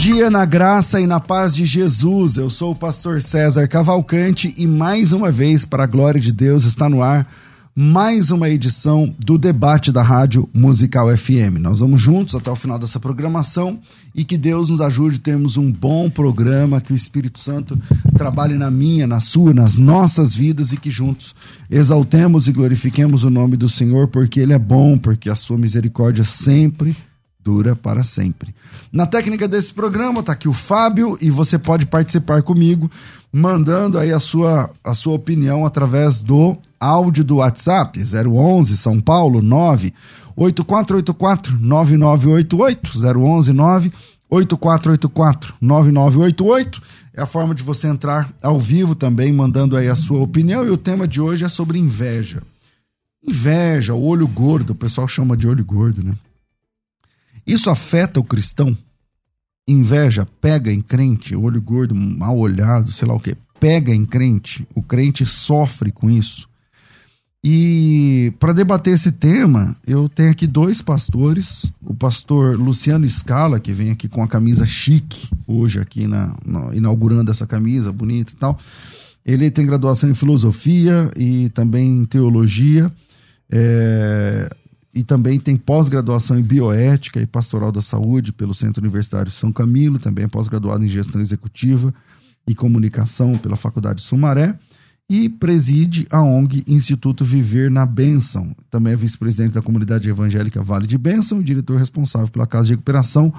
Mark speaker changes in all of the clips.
Speaker 1: Dia na graça e na paz de Jesus. Eu sou o pastor César Cavalcante e mais uma vez, para a glória de Deus, está no ar mais uma edição do debate da Rádio Musical FM. Nós vamos juntos até o final dessa programação e que Deus nos ajude a termos um bom programa, que o Espírito Santo trabalhe na minha, na sua, nas nossas vidas e que juntos exaltemos e glorifiquemos o nome do Senhor, porque Ele é bom, porque a sua misericórdia sempre dura para sempre. Na técnica desse programa tá aqui o Fábio e você pode participar comigo mandando aí a sua, a sua opinião através do áudio do WhatsApp 011 São Paulo 9 8484 9988 011 9 8484 9988 é a forma de você entrar ao vivo também mandando aí a sua opinião e o tema de hoje é sobre inveja. Inveja, o olho gordo, o pessoal chama de olho gordo, né? Isso afeta o cristão? Inveja pega em crente, olho gordo, mal olhado, sei lá o que, pega em crente, o crente sofre com isso. E para debater esse tema, eu tenho aqui dois pastores, o pastor Luciano Scala, que vem aqui com a camisa chique, hoje aqui na, na inaugurando essa camisa bonita e tal. Ele tem graduação em filosofia e também em teologia. É, e também tem pós-graduação em bioética e pastoral da saúde pelo Centro Universitário São Camilo, também é pós-graduado em gestão executiva e comunicação pela Faculdade Sumaré e preside a ONG Instituto Viver na Bênção. Também é vice-presidente da comunidade evangélica Vale de Bênção e diretor responsável pela Casa de Recuperação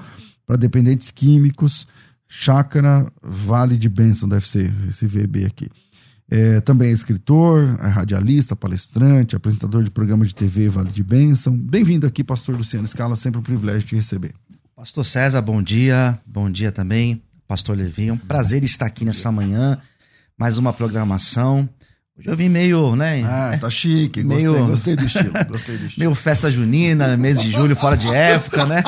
Speaker 1: para Dependentes Químicos, Chácara Vale de Bênção, deve ser esse VB aqui. É, também é escritor, é radialista, palestrante, apresentador de programa de TV Vale de Bênção. Bem-vindo aqui, pastor Luciano Scala, sempre um privilégio te receber.
Speaker 2: Pastor César, bom dia. Bom dia também, pastor Levi. É um prazer estar aqui nessa manhã. Mais uma programação. Hoje eu vim meio, né?
Speaker 1: Ah, tá chique. Meio... Gostei, gostei do estilo. Gostei do estilo.
Speaker 2: meio festa junina, mês de julho, fora de época, né?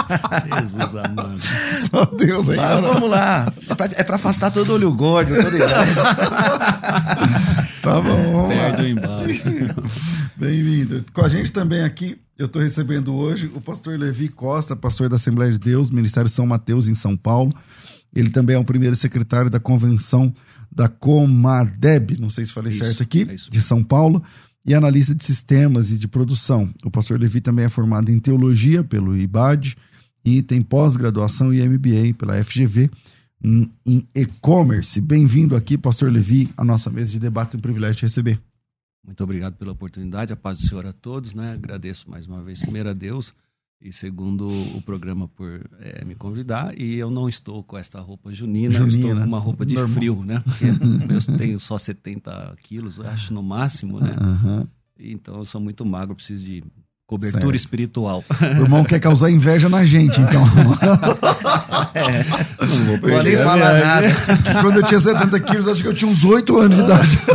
Speaker 1: Jesus amado. Só Deus aí.
Speaker 2: Mas, vamos lá. É pra, é pra, afastar todo olho gordo, toda idade.
Speaker 1: tá bom, vamos
Speaker 3: Perde o embalo.
Speaker 1: Bem-vindo. Com a gente também aqui, eu estou recebendo hoje o pastor Levi Costa, pastor da Assembleia de Deus, Ministério São Mateus, em São Paulo. Ele também é o primeiro secretário da Convenção da Comadeb, não sei se falei isso, certo aqui, é de São Paulo, e analista de sistemas e de produção. O pastor Levi também é formado em teologia pelo IBAD e tem pós-graduação e MBA pela FGV em e-commerce. Bem-vindo aqui, pastor Levi, à nossa mesa de debates. É um privilégio te receber.
Speaker 3: Muito obrigado pela oportunidade, a paz do Senhor a todos, né? Agradeço mais uma vez, primeiro a Deus e segundo o programa por é, me convidar e eu não estou com esta roupa junina, junina. estou com uma roupa de Normal. frio, né? Porque eu tenho só 70 quilos, acho no máximo, né? Uhum. Então eu sou muito magro, preciso de cobertura certo. espiritual.
Speaker 1: O irmão quer causar inveja na gente, então.
Speaker 2: é, não vou perder. nem falar nada.
Speaker 1: Quando eu tinha 70 quilos, acho que eu tinha uns 8 anos de idade.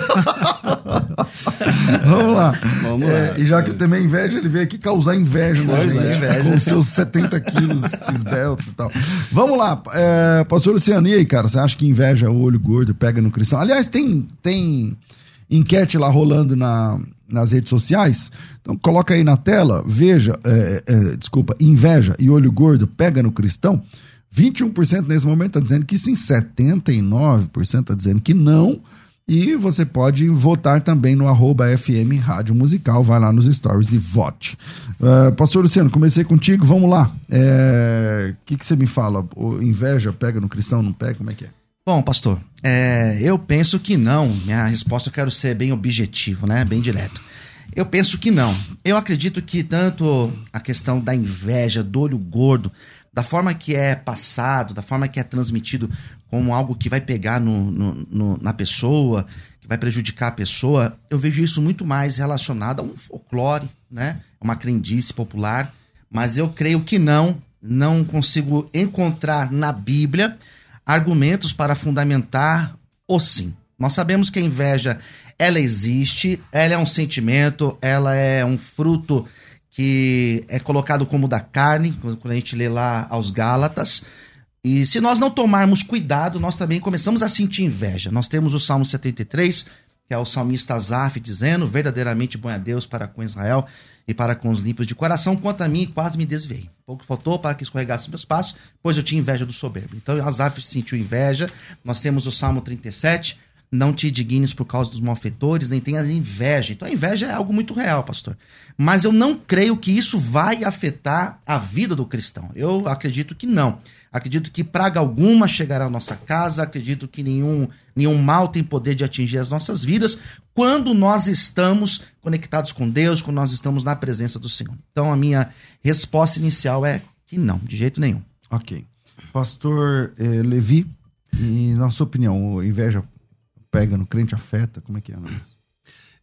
Speaker 1: Vamos lá. Vamos lá. É, e já que também inveja, ele veio aqui causar inveja na gente, é. inveja. com seus 70 quilos esbeltos e tal. Vamos lá. É, pastor Luciano, e aí, cara? Você acha que inveja é o olho gordo pega no cristão? Aliás, tem, tem enquete lá rolando na, nas redes sociais. Então coloca aí na tela, veja, é, é, desculpa, inveja e olho gordo pega no cristão. 21% nesse momento está dizendo que sim, 79% está dizendo que não. E você pode votar também no arroba FM Rádio Musical. Vai lá nos stories e vote. Uh, Pastor Luciano, comecei contigo. Vamos lá. O é, que, que você me fala? O inveja pega no cristão, não pega? Como é que é?
Speaker 2: Bom, pastor, é, eu penso que não. Minha resposta eu quero ser bem objetivo, né? Bem direto. Eu penso que não. Eu acredito que tanto a questão da inveja, do olho gordo, da forma que é passado, da forma que é transmitido como algo que vai pegar no, no, no, na pessoa, que vai prejudicar a pessoa, eu vejo isso muito mais relacionado a um folclore, né? Uma crendice popular. Mas eu creio que não, não consigo encontrar na Bíblia argumentos para fundamentar o sim. Nós sabemos que a inveja ela existe, ela é um sentimento, ela é um fruto que é colocado como da carne, quando a gente lê lá aos Gálatas. E se nós não tomarmos cuidado, nós também começamos a sentir inveja. Nós temos o Salmo 73, que é o salmista Azaf dizendo: Verdadeiramente bom é Deus para com Israel e para com os limpos de coração. Quanto a mim, quase me desviei. Pouco faltou para que escorregasse meus passos, pois eu tinha inveja do soberbo. Então Azaf sentiu inveja. Nós temos o Salmo 37, não te indignes por causa dos malfeitores, nem tenhas inveja. Então a inveja é algo muito real, pastor. Mas eu não creio que isso vai afetar a vida do cristão. Eu acredito que não. Acredito que praga alguma chegará à nossa casa, acredito que nenhum, nenhum mal tem poder de atingir as nossas vidas quando nós estamos conectados com Deus, quando nós estamos na presença do Senhor. Então a minha resposta inicial é que não, de jeito nenhum.
Speaker 1: Ok. Pastor eh, Levi, e na sua opinião, inveja pega no crente, afeta? Como é que é? Não?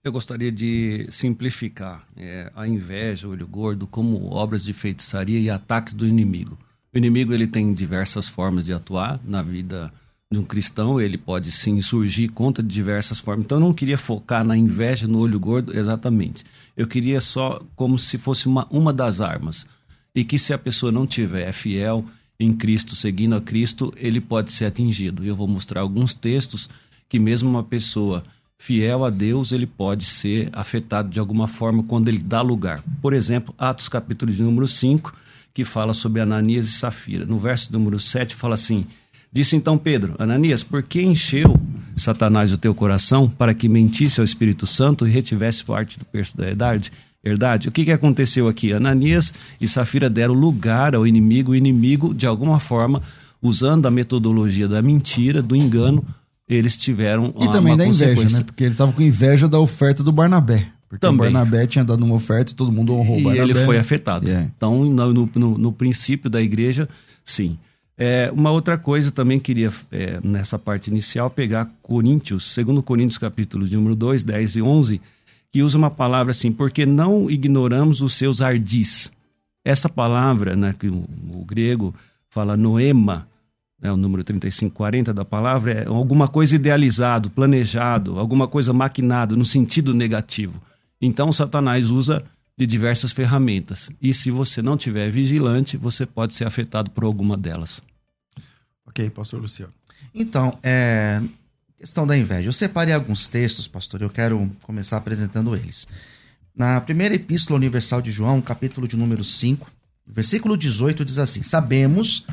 Speaker 3: Eu gostaria de simplificar é, a inveja, o olho gordo, como obras de feitiçaria e ataques do inimigo. O inimigo ele tem diversas formas de atuar na vida de um cristão, ele pode sim surgir contra de diversas formas. Então eu não queria focar na inveja, no olho gordo, exatamente. Eu queria só como se fosse uma, uma das armas. E que se a pessoa não tiver fiel em Cristo, seguindo a Cristo, ele pode ser atingido. Eu vou mostrar alguns textos que mesmo uma pessoa fiel a Deus, ele pode ser afetado de alguma forma quando ele dá lugar. Por exemplo, Atos capítulo de número 5, que fala sobre Ananias e Safira. No verso número 7 fala assim: Disse então Pedro: Ananias, por que encheu Satanás o teu coração para que mentisse ao Espírito Santo e retivesse parte do preço da herdade? Herdade. O que, que aconteceu aqui? Ananias e Safira deram lugar ao inimigo, o inimigo, de alguma forma, usando a metodologia da mentira, do engano, eles tiveram
Speaker 1: E também da inveja, né? Porque ele estava com inveja da oferta do Barnabé. Porque também. o Barnabé tinha dado uma oferta e todo mundo honrou
Speaker 3: e
Speaker 1: o Barnabé.
Speaker 3: E ele foi afetado. Yeah. Então, no, no, no, princípio da igreja, sim. É, uma outra coisa também queria, é, nessa parte inicial, pegar Coríntios, segundo Coríntios capítulo de número 2, 10 e 11, que usa uma palavra assim, porque não ignoramos os seus ardis. Essa palavra, né, que o, o grego fala noema, né, o número 3540 da palavra, é alguma coisa idealizado, planejado, alguma coisa maquinado no sentido negativo. Então, Satanás usa de diversas ferramentas. E se você não tiver vigilante, você pode ser afetado por alguma delas.
Speaker 1: Ok, pastor Luciano.
Speaker 2: Então, é, questão da inveja. Eu separei alguns textos, pastor, eu quero começar apresentando eles. Na primeira epístola universal de João, capítulo de número 5, versículo 18 diz assim: Sabemos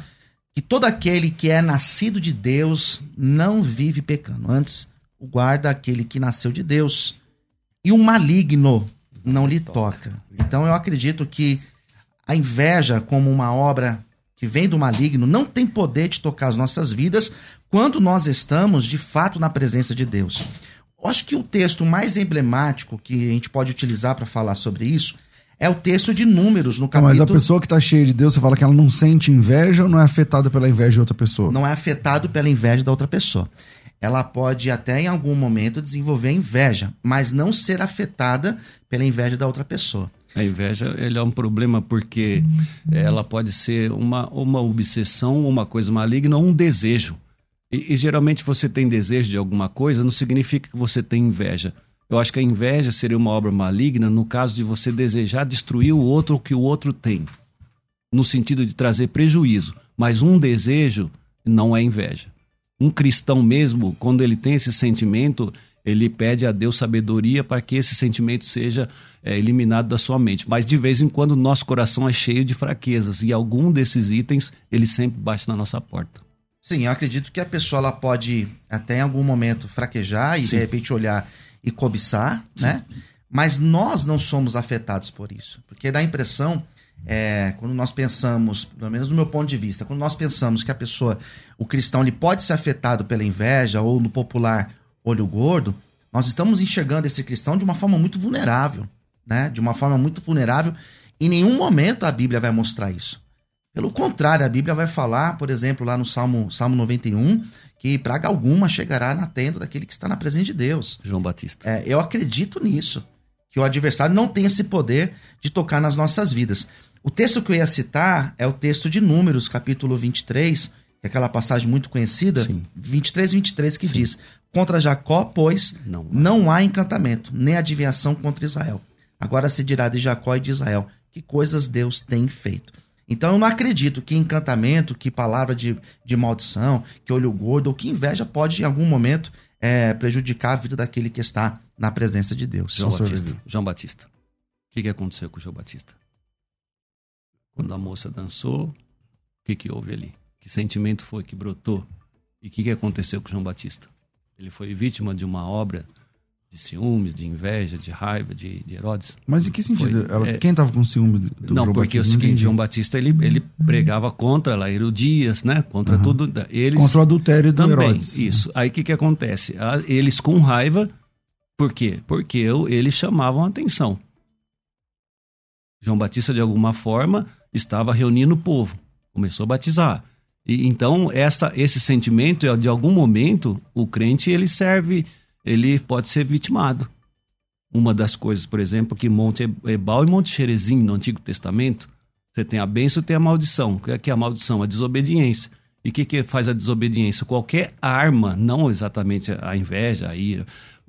Speaker 2: que todo aquele que é nascido de Deus não vive pecando. Antes, o guarda aquele que nasceu de Deus. E o maligno não lhe toca. Então eu acredito que a inveja, como uma obra que vem do maligno, não tem poder de tocar as nossas vidas quando nós estamos de fato na presença de Deus. Eu acho que o texto mais emblemático que a gente pode utilizar para falar sobre isso é o texto de números no capítulo.
Speaker 1: Mas a pessoa que está cheia de Deus, você fala que ela não sente inveja ou não é afetada pela inveja de outra pessoa?
Speaker 2: Não é afetado pela inveja da outra pessoa. Ela pode até em algum momento desenvolver inveja, mas não ser afetada pela inveja da outra pessoa.
Speaker 3: A inveja ele é um problema porque ela pode ser uma, uma obsessão, uma coisa maligna ou um desejo. E, e geralmente você tem desejo de alguma coisa, não significa que você tem inveja. Eu acho que a inveja seria uma obra maligna no caso de você desejar destruir o outro que o outro tem, no sentido de trazer prejuízo. Mas um desejo não é inveja. Um cristão mesmo, quando ele tem esse sentimento, ele pede a Deus sabedoria para que esse sentimento seja é, eliminado da sua mente. Mas de vez em quando nosso coração é cheio de fraquezas e algum desses itens ele sempre bate na nossa porta.
Speaker 2: Sim, eu acredito que a pessoa ela pode até em algum momento fraquejar e Sim. de repente olhar e cobiçar, Sim. né? Mas nós não somos afetados por isso, porque dá a impressão é, quando nós pensamos, pelo menos do meu ponto de vista, quando nós pensamos que a pessoa, o cristão, ele pode ser afetado pela inveja ou no popular olho gordo, nós estamos enxergando esse cristão de uma forma muito vulnerável, né? De uma forma muito vulnerável. Em nenhum momento a Bíblia vai mostrar isso. Pelo contrário, a Bíblia vai falar, por exemplo, lá no Salmo, Salmo 91, que praga alguma chegará na tenda daquele que está na presença de Deus.
Speaker 3: João Batista.
Speaker 2: É, eu acredito nisso, que o adversário não tem esse poder de tocar nas nossas vidas. O texto que eu ia citar é o texto de Números, capítulo 23, que é aquela passagem muito conhecida, Sim. 23, 23, que Sim. diz: Contra Jacó, pois, não, não há encantamento, nem adivinhação contra Israel. Agora se dirá de Jacó e de Israel: Que coisas Deus tem feito. Então eu não acredito que encantamento, que palavra de, de maldição, que olho gordo ou que inveja pode em algum momento é, prejudicar a vida daquele que está na presença de Deus.
Speaker 3: João Batista. João Batista. O que, que aconteceu com o João Batista? Quando a moça dançou, o que, que houve ali? Que sentimento foi que brotou? E o que, que aconteceu com João Batista? Ele foi vítima de uma obra de ciúmes, de inveja, de raiva de, de Herodes.
Speaker 1: Mas em que sentido? Ela, é, quem estava com ciúme
Speaker 3: do Não, João porque Batista? o seguinte, João Batista ele, ele pregava contra lá Herodias, né? Contra uhum. tudo. Eles
Speaker 1: contra o adultério do também, Herodes.
Speaker 3: Isso. Aí o que, que acontece? Eles com raiva, por quê? Porque eles chamavam a atenção. João Batista, de alguma forma, estava reunindo o povo, começou a batizar. E, então, essa, esse sentimento, de algum momento, o crente ele serve, ele pode ser vitimado. Uma das coisas, por exemplo, que Monte Ebal e Monte Xerezim, no Antigo Testamento, você tem a bênção e tem a maldição. O que é, que é a maldição? A desobediência. E o que, que faz a desobediência? Qualquer arma, não exatamente a inveja, a ira,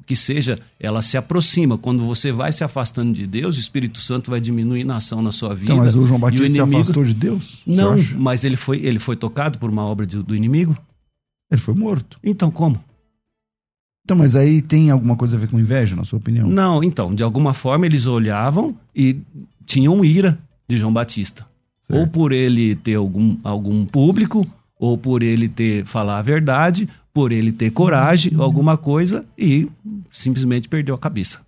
Speaker 3: que seja, ela se aproxima. Quando você vai se afastando de Deus, o Espírito Santo vai diminuir na ação na sua vida.
Speaker 1: Então, mas o João Batista o inimigo... se afastou de Deus?
Speaker 3: Não, mas ele foi, ele foi tocado por uma obra de, do inimigo?
Speaker 1: Ele foi morto.
Speaker 3: Então, como?
Speaker 1: Então, mas aí tem alguma coisa a ver com inveja, na sua opinião?
Speaker 3: Não, então, de alguma forma eles olhavam e tinham ira de João Batista. Certo. Ou por ele ter algum, algum público, ou por ele ter falar a verdade, por ele ter coragem, alguma coisa, e simplesmente perdeu a cabeça.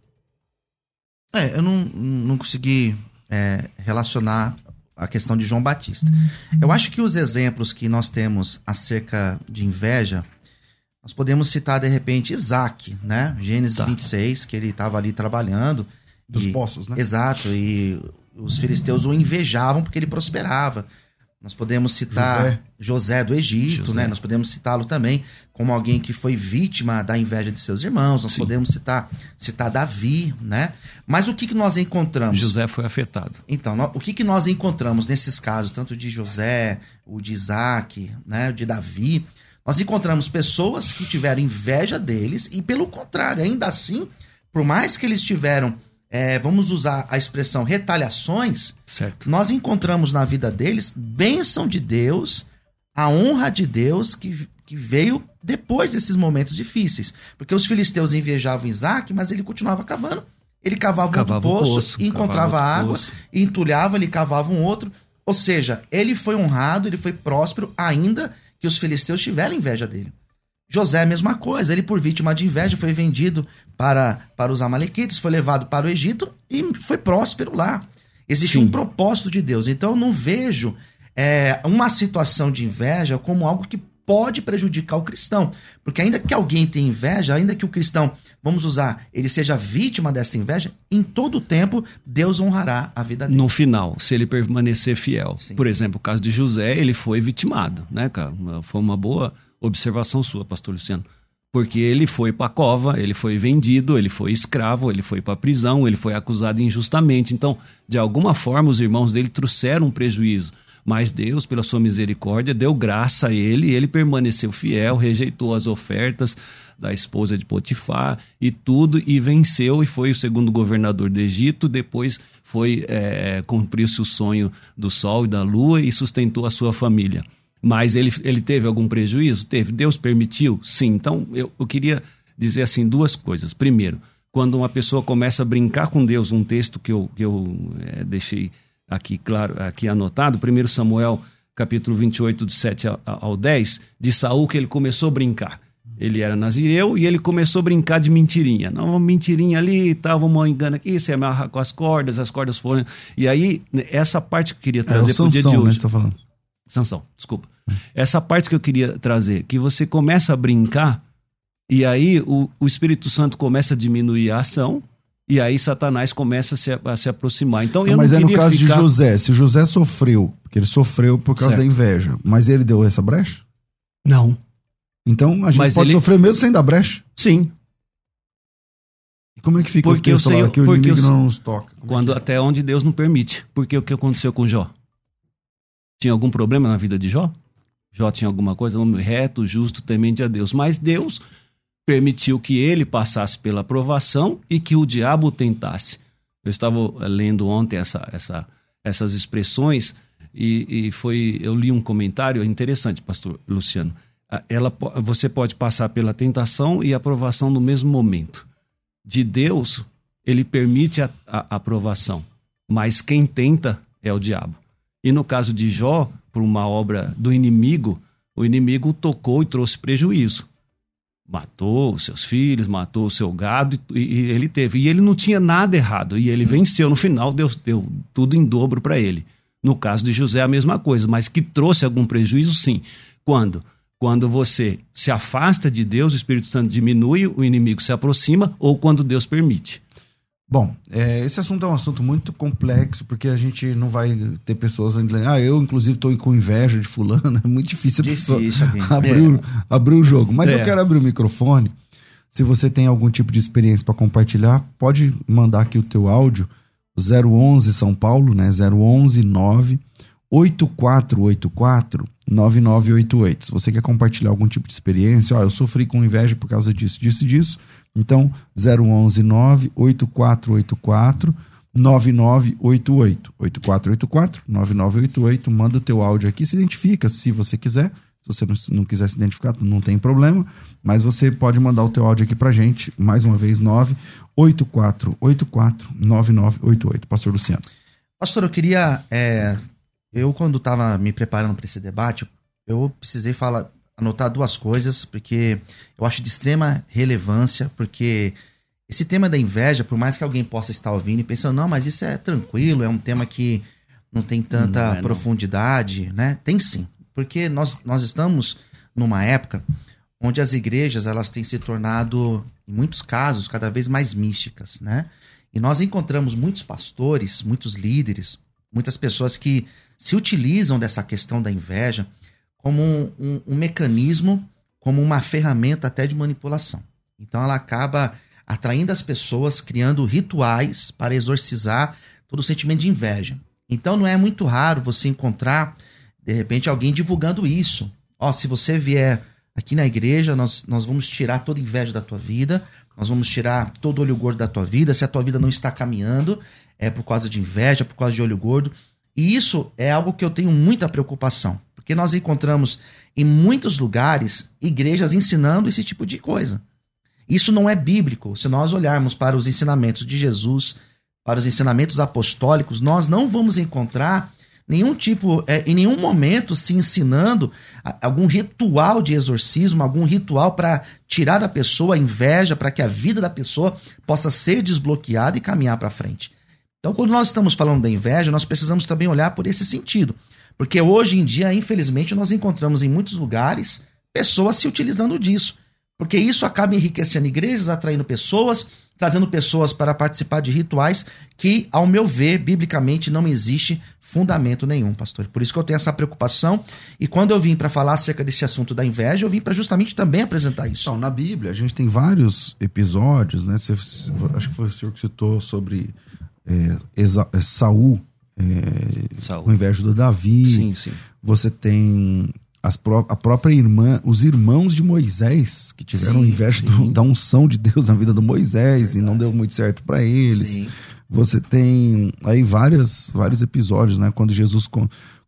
Speaker 2: É, eu não, não consegui é, relacionar a questão de João Batista. Eu acho que os exemplos que nós temos acerca de inveja, nós podemos citar de repente Isaac, né? Gênesis tá. 26, que ele estava ali trabalhando.
Speaker 1: Dos e, poços, né?
Speaker 2: Exato, e os filisteus o invejavam porque ele prosperava. Nós podemos citar José, José do Egito, José. né? Nós podemos citá-lo também como alguém que foi vítima da inveja de seus irmãos. Nós Sim. podemos citar, citar Davi, né? Mas o que, que nós encontramos?
Speaker 3: José foi afetado.
Speaker 2: Então, o que, que nós encontramos nesses casos, tanto de José, o de Isaac, né, o de Davi? Nós encontramos pessoas que tiveram inveja deles e, pelo contrário, ainda assim, por mais que eles tiveram é, vamos usar a expressão retaliações,
Speaker 3: certo.
Speaker 2: nós encontramos na vida deles bênção de Deus, a honra de Deus que, que veio depois desses momentos difíceis. Porque os filisteus invejavam Isaac, mas ele continuava cavando. Ele cavava, cavava outro poço, poço encontrava água, poço. entulhava, ele cavava um outro. Ou seja, ele foi honrado, ele foi próspero, ainda que os filisteus tiveram inveja dele. José, a mesma coisa, ele, por vítima de inveja, foi vendido para, para os Amalequites, foi levado para o Egito e foi próspero lá. Existe Sim. um propósito de Deus. Então, eu não vejo é, uma situação de inveja como algo que pode prejudicar o cristão. Porque ainda que alguém tenha inveja, ainda que o cristão, vamos usar, ele seja vítima dessa inveja, em todo tempo Deus honrará a vida dele.
Speaker 3: No final, se ele permanecer fiel. Sim. Por exemplo, o caso de José, ele foi vitimado, né, cara? Foi uma boa observação sua, pastor Luciano. Porque ele foi para a cova, ele foi vendido, ele foi escravo, ele foi para a prisão, ele foi acusado injustamente. Então, de alguma forma, os irmãos dele trouxeram um prejuízo. Mas Deus, pela sua misericórdia, deu graça a ele e ele permaneceu fiel, rejeitou as ofertas da esposa de Potifar e tudo, e venceu e foi o segundo governador do Egito. Depois foi é, cumpriu-se o sonho do sol e da lua e sustentou a sua família. Mas ele, ele teve algum prejuízo? Teve. Deus permitiu? Sim. Então, eu, eu queria dizer assim duas coisas. Primeiro, quando uma pessoa começa a brincar com Deus, um texto que eu, que eu é, deixei aqui claro, aqui anotado, 1 Samuel capítulo 28, do 7 ao 10, de Saul que ele começou a brincar. Ele era nazireu e ele começou a brincar de mentirinha. Não, uma mentirinha ali e tal, vamos engano aqui, você amarra com as cordas, as cordas foram. E aí, essa parte que eu queria trazer é, para o dia de né, hoje. Né, falando. Sansão, desculpa. Essa parte que eu queria trazer, que você começa a brincar e aí o, o Espírito Santo começa a diminuir a ação, e aí Satanás começa a se, a se aproximar. Então, então eu
Speaker 1: mas
Speaker 3: não
Speaker 1: é no caso ficar... de José. Se José sofreu, porque ele sofreu por causa certo. da inveja, mas ele deu essa brecha?
Speaker 3: Não.
Speaker 1: Então a gente mas pode ele... sofrer mesmo sem dar brecha?
Speaker 3: Sim.
Speaker 1: E como é que fica porque o texto eu sei, lá, que o inimigo eu... não nos toca?
Speaker 3: Como é Quando é? até onde Deus não permite. Porque o que aconteceu com Jó? Tinha algum problema na vida de Jó? Jó tinha alguma coisa, homem reto, justo, temente a Deus. Mas Deus permitiu que ele passasse pela aprovação e que o diabo tentasse. Eu estava lendo ontem essa, essa, essas expressões e, e, foi eu li um comentário interessante, pastor Luciano. Ela, você pode passar pela tentação e aprovação no mesmo momento. De Deus, ele permite a, a aprovação, mas quem tenta é o diabo. E no caso de Jó, por uma obra do inimigo, o inimigo tocou e trouxe prejuízo matou os seus filhos, matou o seu gado e, e, ele teve. E ele não tinha nada errado e ele venceu. No final, deu, deu tudo em dobro para ele. No caso de José, a mesma coisa, mas que trouxe algum prejuízo, sim. Quando? Quando você se afasta de Deus, o Espírito Santo diminui, o inimigo se aproxima, ou quando Deus permite.
Speaker 1: Bom, é, esse assunto é um assunto muito complexo, porque a gente não vai ter pessoas dizendo, ah, eu inclusive estou com inveja de fulano, é muito difícil,
Speaker 2: difícil a
Speaker 1: abrir, é. abrir o jogo. Mas é. eu quero abrir o microfone. Se você tem algum tipo de experiência para compartilhar, pode mandar aqui o teu áudio, 011 São Paulo, né? 011 9 8484 9988. Se você quer compartilhar algum tipo de experiência, ó, eu sofri com inveja por causa disso, disso e disso então, 011 98484 9988. 8484 9988. Manda o teu áudio aqui, se identifica se você quiser. Se você não quiser se identificar, não tem problema. Mas você pode mandar o teu áudio aqui pra gente. Mais uma vez, 98484 9988. Pastor Luciano.
Speaker 2: Pastor, eu queria. É, eu, quando estava me preparando para esse debate, eu precisei falar, anotar duas coisas, porque eu acho de extrema relevância, porque esse tema da inveja, por mais que alguém possa estar ouvindo e pensando, não, mas isso é tranquilo, é um tema que não tem tanta não é, profundidade, não. né? Tem sim, porque nós, nós estamos numa época onde as igrejas elas têm se tornado, em muitos casos, cada vez mais místicas, né? E nós encontramos muitos pastores, muitos líderes, muitas pessoas que se utilizam dessa questão da inveja como um, um, um mecanismo, como uma ferramenta até de manipulação. Então ela acaba atraindo as pessoas, criando rituais para exorcizar todo o sentimento de inveja. Então não é muito raro você encontrar, de repente, alguém divulgando isso. Ó, se você vier aqui na igreja, nós, nós vamos tirar toda inveja da tua vida, nós vamos tirar todo olho gordo da tua vida. Se a tua vida não está caminhando, é por causa de inveja, por causa de olho gordo. E isso é algo que eu tenho muita preocupação. Porque nós encontramos em muitos lugares igrejas ensinando esse tipo de coisa. Isso não é bíblico. Se nós olharmos para os ensinamentos de Jesus, para os ensinamentos apostólicos, nós não vamos encontrar nenhum tipo, é, em nenhum momento se ensinando algum ritual de exorcismo, algum ritual para tirar da pessoa a inveja, para que a vida da pessoa possa ser desbloqueada e caminhar para frente. Então, quando nós estamos falando da inveja, nós precisamos também olhar por esse sentido. Porque hoje em dia, infelizmente, nós encontramos em muitos lugares pessoas se utilizando disso. Porque isso acaba enriquecendo igrejas, atraindo pessoas, trazendo pessoas para participar de rituais que, ao meu ver, biblicamente não existe fundamento nenhum, pastor. Por isso que eu tenho essa preocupação. E quando eu vim para falar acerca desse assunto da inveja, eu vim para justamente também apresentar isso.
Speaker 1: Então, na Bíblia, a gente tem vários episódios, né? Você, acho que foi o senhor que citou sobre é, é Saul é, com inveja do Davi.
Speaker 3: Sim, sim.
Speaker 1: Você tem as pró a própria irmã, os irmãos de Moisés, que tiveram sim, inveja do, da unção de Deus na vida do Moisés e não deu muito certo para eles. Você tem aí várias, vários episódios, né? Quando Jesus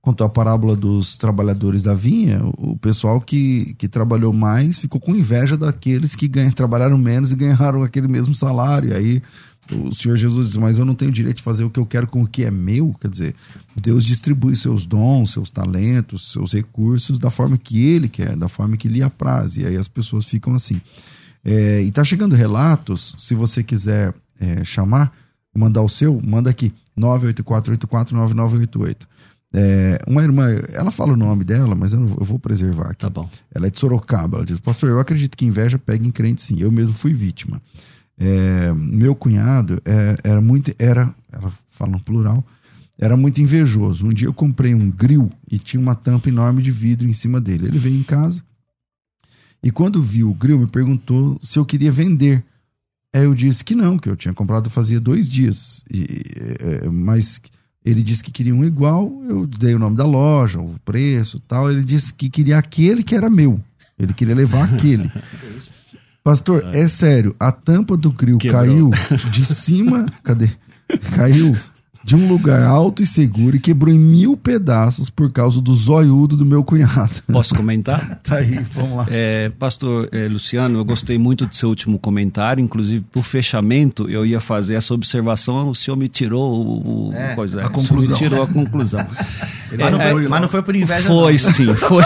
Speaker 1: contou a parábola dos trabalhadores da vinha, o pessoal que, que trabalhou mais ficou com inveja daqueles que ganham, trabalharam menos e ganharam aquele mesmo salário. Aí o Senhor Jesus diz: Mas eu não tenho direito de fazer o que eu quero com o que é meu. Quer dizer, Deus distribui seus dons, seus talentos, seus recursos da forma que Ele quer, da forma que lhe apraz. E aí as pessoas ficam assim. É, e tá chegando relatos, se você quiser é, chamar, mandar o seu, manda aqui, 984849988. É, uma irmã, ela fala o nome dela, mas eu, eu, vou preservar aqui.
Speaker 3: Tá bom.
Speaker 1: Ela é de Sorocaba. Ela diz: Pastor, eu acredito que inveja pega em crente sim. Eu mesmo fui vítima. É, meu cunhado é, era muito. Era, ela fala no plural, era muito invejoso. Um dia eu comprei um grill e tinha uma tampa enorme de vidro em cima dele. Ele veio em casa e quando viu o grill me perguntou se eu queria vender. Aí eu disse que não, que eu tinha comprado fazia dois dias. E, é, mas ele disse que queria um igual, eu dei o nome da loja, o preço tal. Ele disse que queria aquele que era meu. Ele queria levar aquele. Pastor, é. é sério, a tampa do grill caiu de cima. Cadê? Caiu de um lugar alto e seguro e quebrou em mil pedaços por causa do zoiudo do meu cunhado.
Speaker 3: Posso comentar?
Speaker 1: tá aí, vamos lá.
Speaker 3: É, pastor é, Luciano, eu gostei muito do seu último comentário, inclusive pro fechamento eu ia fazer essa observação, o senhor me tirou o,
Speaker 1: é,
Speaker 3: coisa,
Speaker 1: a conclusão.
Speaker 3: me tirou a conclusão.
Speaker 2: mas, não foi, mas, não foi, por inveja
Speaker 3: Foi
Speaker 2: não.
Speaker 3: sim, foi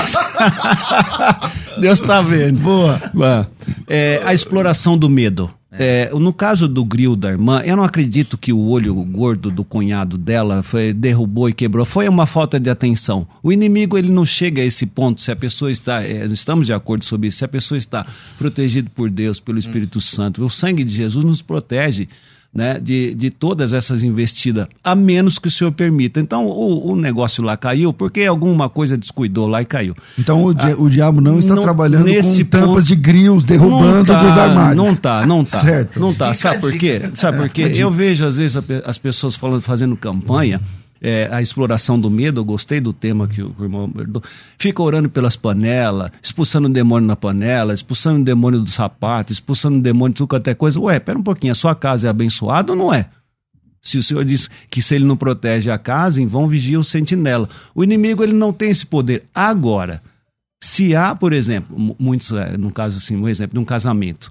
Speaker 3: Deus está vendo.
Speaker 1: Boa.
Speaker 3: É, a exploração do medo. É. É, no caso do grill da irmã, eu não acredito que o olho gordo do cunhado dela foi, derrubou e quebrou. Foi uma falta de atenção. O inimigo ele não chega a esse ponto se a pessoa está. É, estamos de acordo sobre isso. Se a pessoa está protegida por Deus, pelo Espírito hum. Santo, o sangue de Jesus nos protege né, de, de todas essas investidas, a menos que o senhor permita. Então o, o negócio lá caiu porque alguma coisa descuidou lá e caiu.
Speaker 1: Então o, ah, o diabo não está não, trabalhando com tampas ponto, de grills derrubando tá, dos armários.
Speaker 3: Não tá, não tá. Certo. Não tá. Sabe por quê? Sabe por quê? Eu vejo às vezes as pessoas falando, fazendo campanha é, a exploração do medo, eu gostei do tema que o irmão fica orando pelas panelas, expulsando o demônio na panela, expulsando o demônio do sapato, expulsando o demônio de tudo quanto é coisa. Ué, pera um pouquinho, a sua casa é abençoada ou não é? Se o Senhor diz que se ele não protege a casa, em vão vigia o sentinela. O inimigo ele não tem esse poder. Agora, se há, por exemplo, muitos, é, no caso assim, um exemplo de um casamento,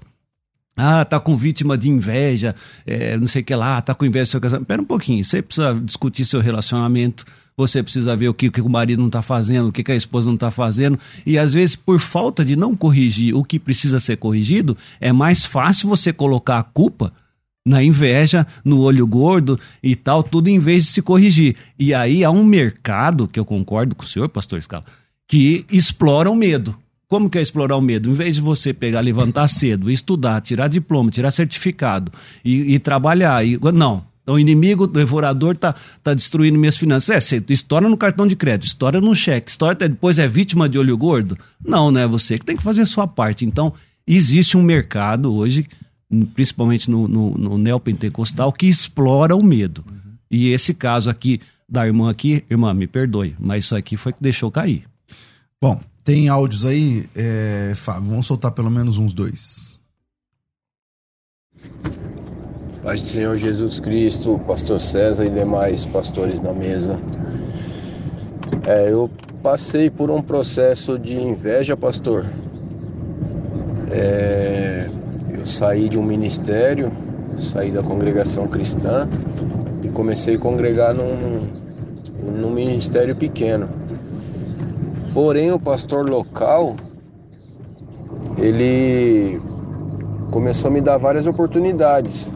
Speaker 3: ah, tá com vítima de inveja, é, não sei o que lá, tá com inveja do seu casamento. Pera um pouquinho, você precisa discutir seu relacionamento, você precisa ver o que, o, que o marido não está fazendo, o que, a esposa não está fazendo. E às vezes, por falta de não corrigir o que precisa ser corrigido, é mais fácil você colocar a culpa na inveja, no olho gordo e tal, tudo em vez de se corrigir. E aí há um mercado, que eu concordo com o senhor, pastor Scala, que explora o medo. Como que é explorar o medo? Em vez de você pegar, levantar cedo, estudar, tirar diploma, tirar certificado e, e trabalhar, e, não. O inimigo, o devorador, tá, tá destruindo minhas finanças. É, você estoura no cartão de crédito, estoura no cheque, estoura depois é vítima de olho gordo? Não, né? Você que tem que fazer a sua parte. Então, existe um mercado hoje, principalmente no, no, no neopentecostal, que explora o medo. Uhum. E esse caso aqui da irmã aqui, irmã, me perdoe, mas isso aqui foi que deixou cair.
Speaker 1: Bom, tem áudios aí, é, Fábio? Vamos soltar pelo menos uns dois.
Speaker 4: Paz do Senhor Jesus Cristo, Pastor César e demais pastores na mesa. É, eu passei por um processo de inveja, pastor. É, eu saí de um ministério, saí da congregação cristã e comecei a congregar num, num ministério pequeno. Porém, o pastor local, ele começou a me dar várias oportunidades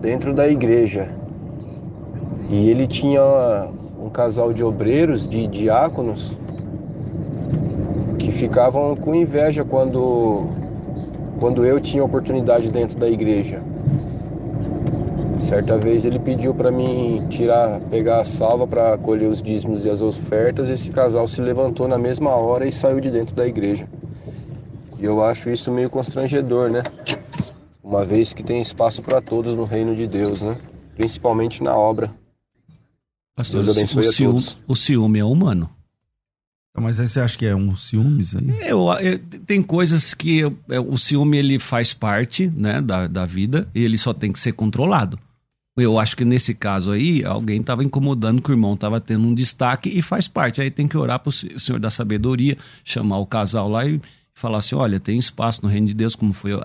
Speaker 4: dentro da igreja. E ele tinha um casal de obreiros, de diáconos, que ficavam com inveja quando, quando eu tinha oportunidade dentro da igreja. Certa vez ele pediu para mim tirar, pegar a salva para colher os dízimos e as ofertas. Esse casal se levantou na mesma hora e saiu de dentro da igreja. E eu acho isso meio constrangedor, né? Uma vez que tem espaço para todos no reino de Deus, né? Principalmente na obra.
Speaker 3: Pastor, Deus abençoe o, ciúme, o ciúme é humano.
Speaker 1: Mas aí você acha que é um ciúmes aí?
Speaker 3: Eu, eu, tem coisas que eu, o ciúme ele faz parte né, da, da vida e ele só tem que ser controlado. Eu acho que nesse caso aí, alguém estava incomodando que o irmão estava tendo um destaque e faz parte. Aí tem que orar para o Senhor da sabedoria, chamar o casal lá e falar assim: olha, tem espaço no reino de Deus, como foi o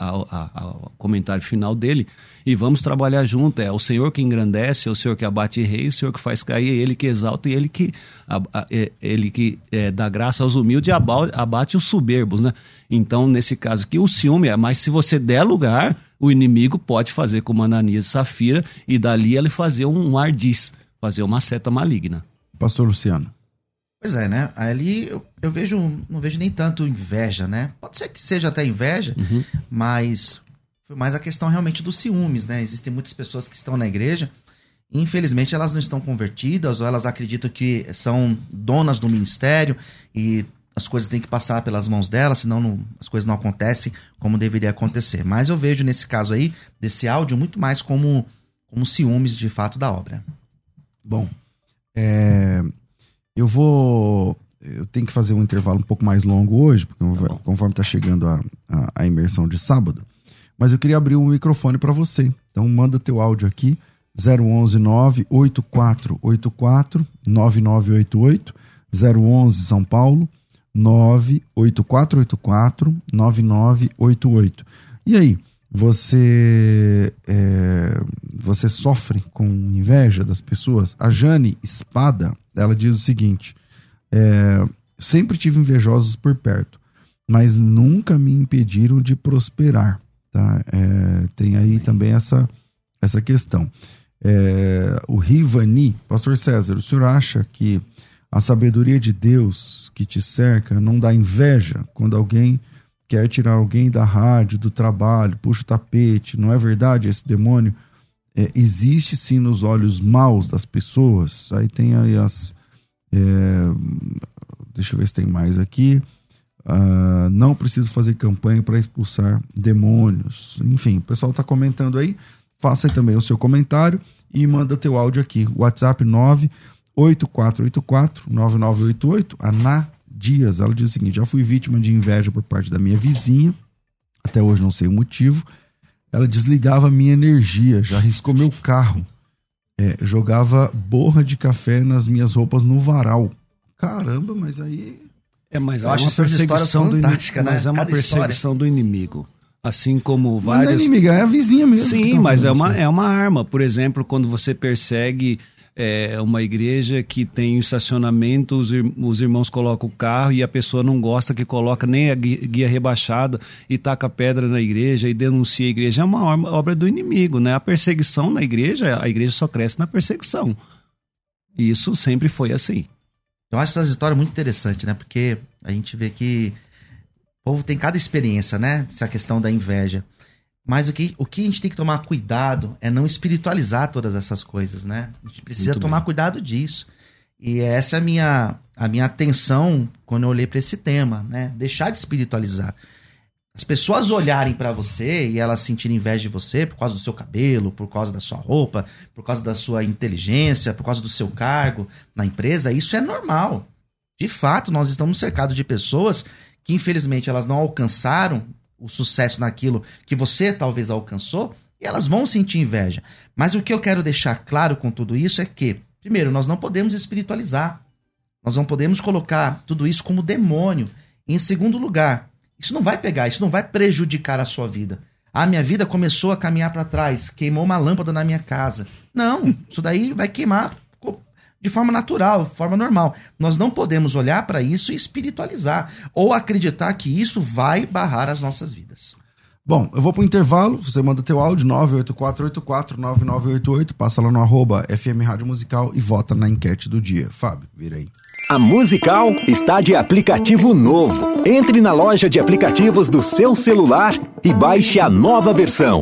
Speaker 3: comentário final dele, e vamos trabalhar junto. É o Senhor que engrandece, é o Senhor que abate rei, o Senhor que faz cair, é Ele que exalta e Ele que, é, ele que é, dá graça aos humildes e abate os soberbos, né? Então, nesse caso aqui, o ciúme é, mas se você der lugar, o inimigo pode fazer como Ananias e Safira e dali ele fazer um ardiz, fazer uma seta maligna.
Speaker 1: Pastor Luciano.
Speaker 2: Pois é, né? Ali eu, eu, vejo, não vejo nem tanto inveja, né? Pode ser que seja até inveja, uhum. mas foi mais a questão realmente dos ciúmes, né? Existem muitas pessoas que estão na igreja, infelizmente elas não estão convertidas ou elas acreditam que são donas do ministério e as coisas têm que passar pelas mãos delas, senão não, as coisas não acontecem como deveria acontecer. Mas eu vejo nesse caso aí, desse áudio, muito mais como, como ciúmes de fato da obra.
Speaker 1: Bom, é, eu vou. Eu tenho que fazer um intervalo um pouco mais longo hoje, porque tá conforme está chegando a, a, a, imersão de sábado. Mas eu queria abrir um microfone para você. Então manda teu áudio aqui, 011 98484 9988, 011 São Paulo, 98484 9988. E aí, você é, você sofre com inveja das pessoas? A Jane Espada, ela diz o seguinte: é, sempre tive invejosos por perto, mas nunca me impediram de prosperar. Tá? É, tem aí também essa, essa questão. É, o Rivani, Pastor César, o senhor acha que a sabedoria de Deus que te cerca não dá inveja quando alguém quer tirar alguém da rádio, do trabalho, puxa o tapete, não é verdade esse demônio? É, existe sim nos olhos maus das pessoas. Aí tem aí as. É, deixa eu ver se tem mais aqui. Uh, não preciso fazer campanha para expulsar demônios. Enfim, o pessoal está comentando aí. Faça aí também o seu comentário e manda teu áudio aqui. WhatsApp 98484 9988. A Ná Dias, ela diz o seguinte: já fui vítima de inveja por parte da minha vizinha, até hoje não sei o motivo. Ela desligava a minha energia, já riscou meu carro, é, jogava borra de café nas minhas roupas no varal. Caramba, mas aí.
Speaker 3: É, mas eu é acho uma perseguição do inimigo, né? Mas é uma Cada perseguição história. do inimigo. Assim como várias. Mas
Speaker 1: não é inimiga, é a vizinha mesmo.
Speaker 3: Sim, tá mas é uma, é uma arma. Por exemplo, quando você persegue é uma igreja que tem estacionamento, os, os, irmãos colocam o carro e a pessoa não gosta que coloca nem a guia rebaixada e taca pedra na igreja e denuncia a igreja. É uma obra do inimigo, né? A perseguição na igreja, a igreja só cresce na perseguição. Isso sempre foi assim.
Speaker 2: Eu acho essas histórias muito interessantes, né? Porque a gente vê que o povo tem cada experiência, né? Essa questão da inveja. Mas o que, o que a gente tem que tomar cuidado é não espiritualizar todas essas coisas, né? A gente precisa Muito tomar bem. cuidado disso. E essa é a minha, a minha atenção quando eu olhei para esse tema, né? Deixar de espiritualizar. As pessoas olharem para você e elas sentirem inveja de você por causa do seu cabelo, por causa da sua roupa, por causa da sua inteligência, por causa do seu cargo na empresa, isso é normal. De fato, nós estamos cercados de pessoas que infelizmente elas não alcançaram o sucesso naquilo que você talvez alcançou, e elas vão sentir inveja. Mas o que eu quero deixar claro com tudo isso é que, primeiro, nós não podemos espiritualizar. Nós não podemos colocar tudo isso como demônio. E, em segundo lugar, isso não vai pegar, isso não vai prejudicar a sua vida. A minha vida começou a caminhar para trás, queimou uma lâmpada na minha casa. Não, isso daí vai queimar de forma natural, de forma normal. Nós não podemos olhar para isso e espiritualizar ou acreditar que isso vai barrar as nossas vidas.
Speaker 1: Bom, eu vou para o intervalo, você manda teu áudio 984849988, passa lá no arroba FM Rádio Musical e vota na enquete do dia. Fábio, vira aí.
Speaker 5: A Musical está de aplicativo novo. Entre na loja de aplicativos do seu celular e baixe a nova versão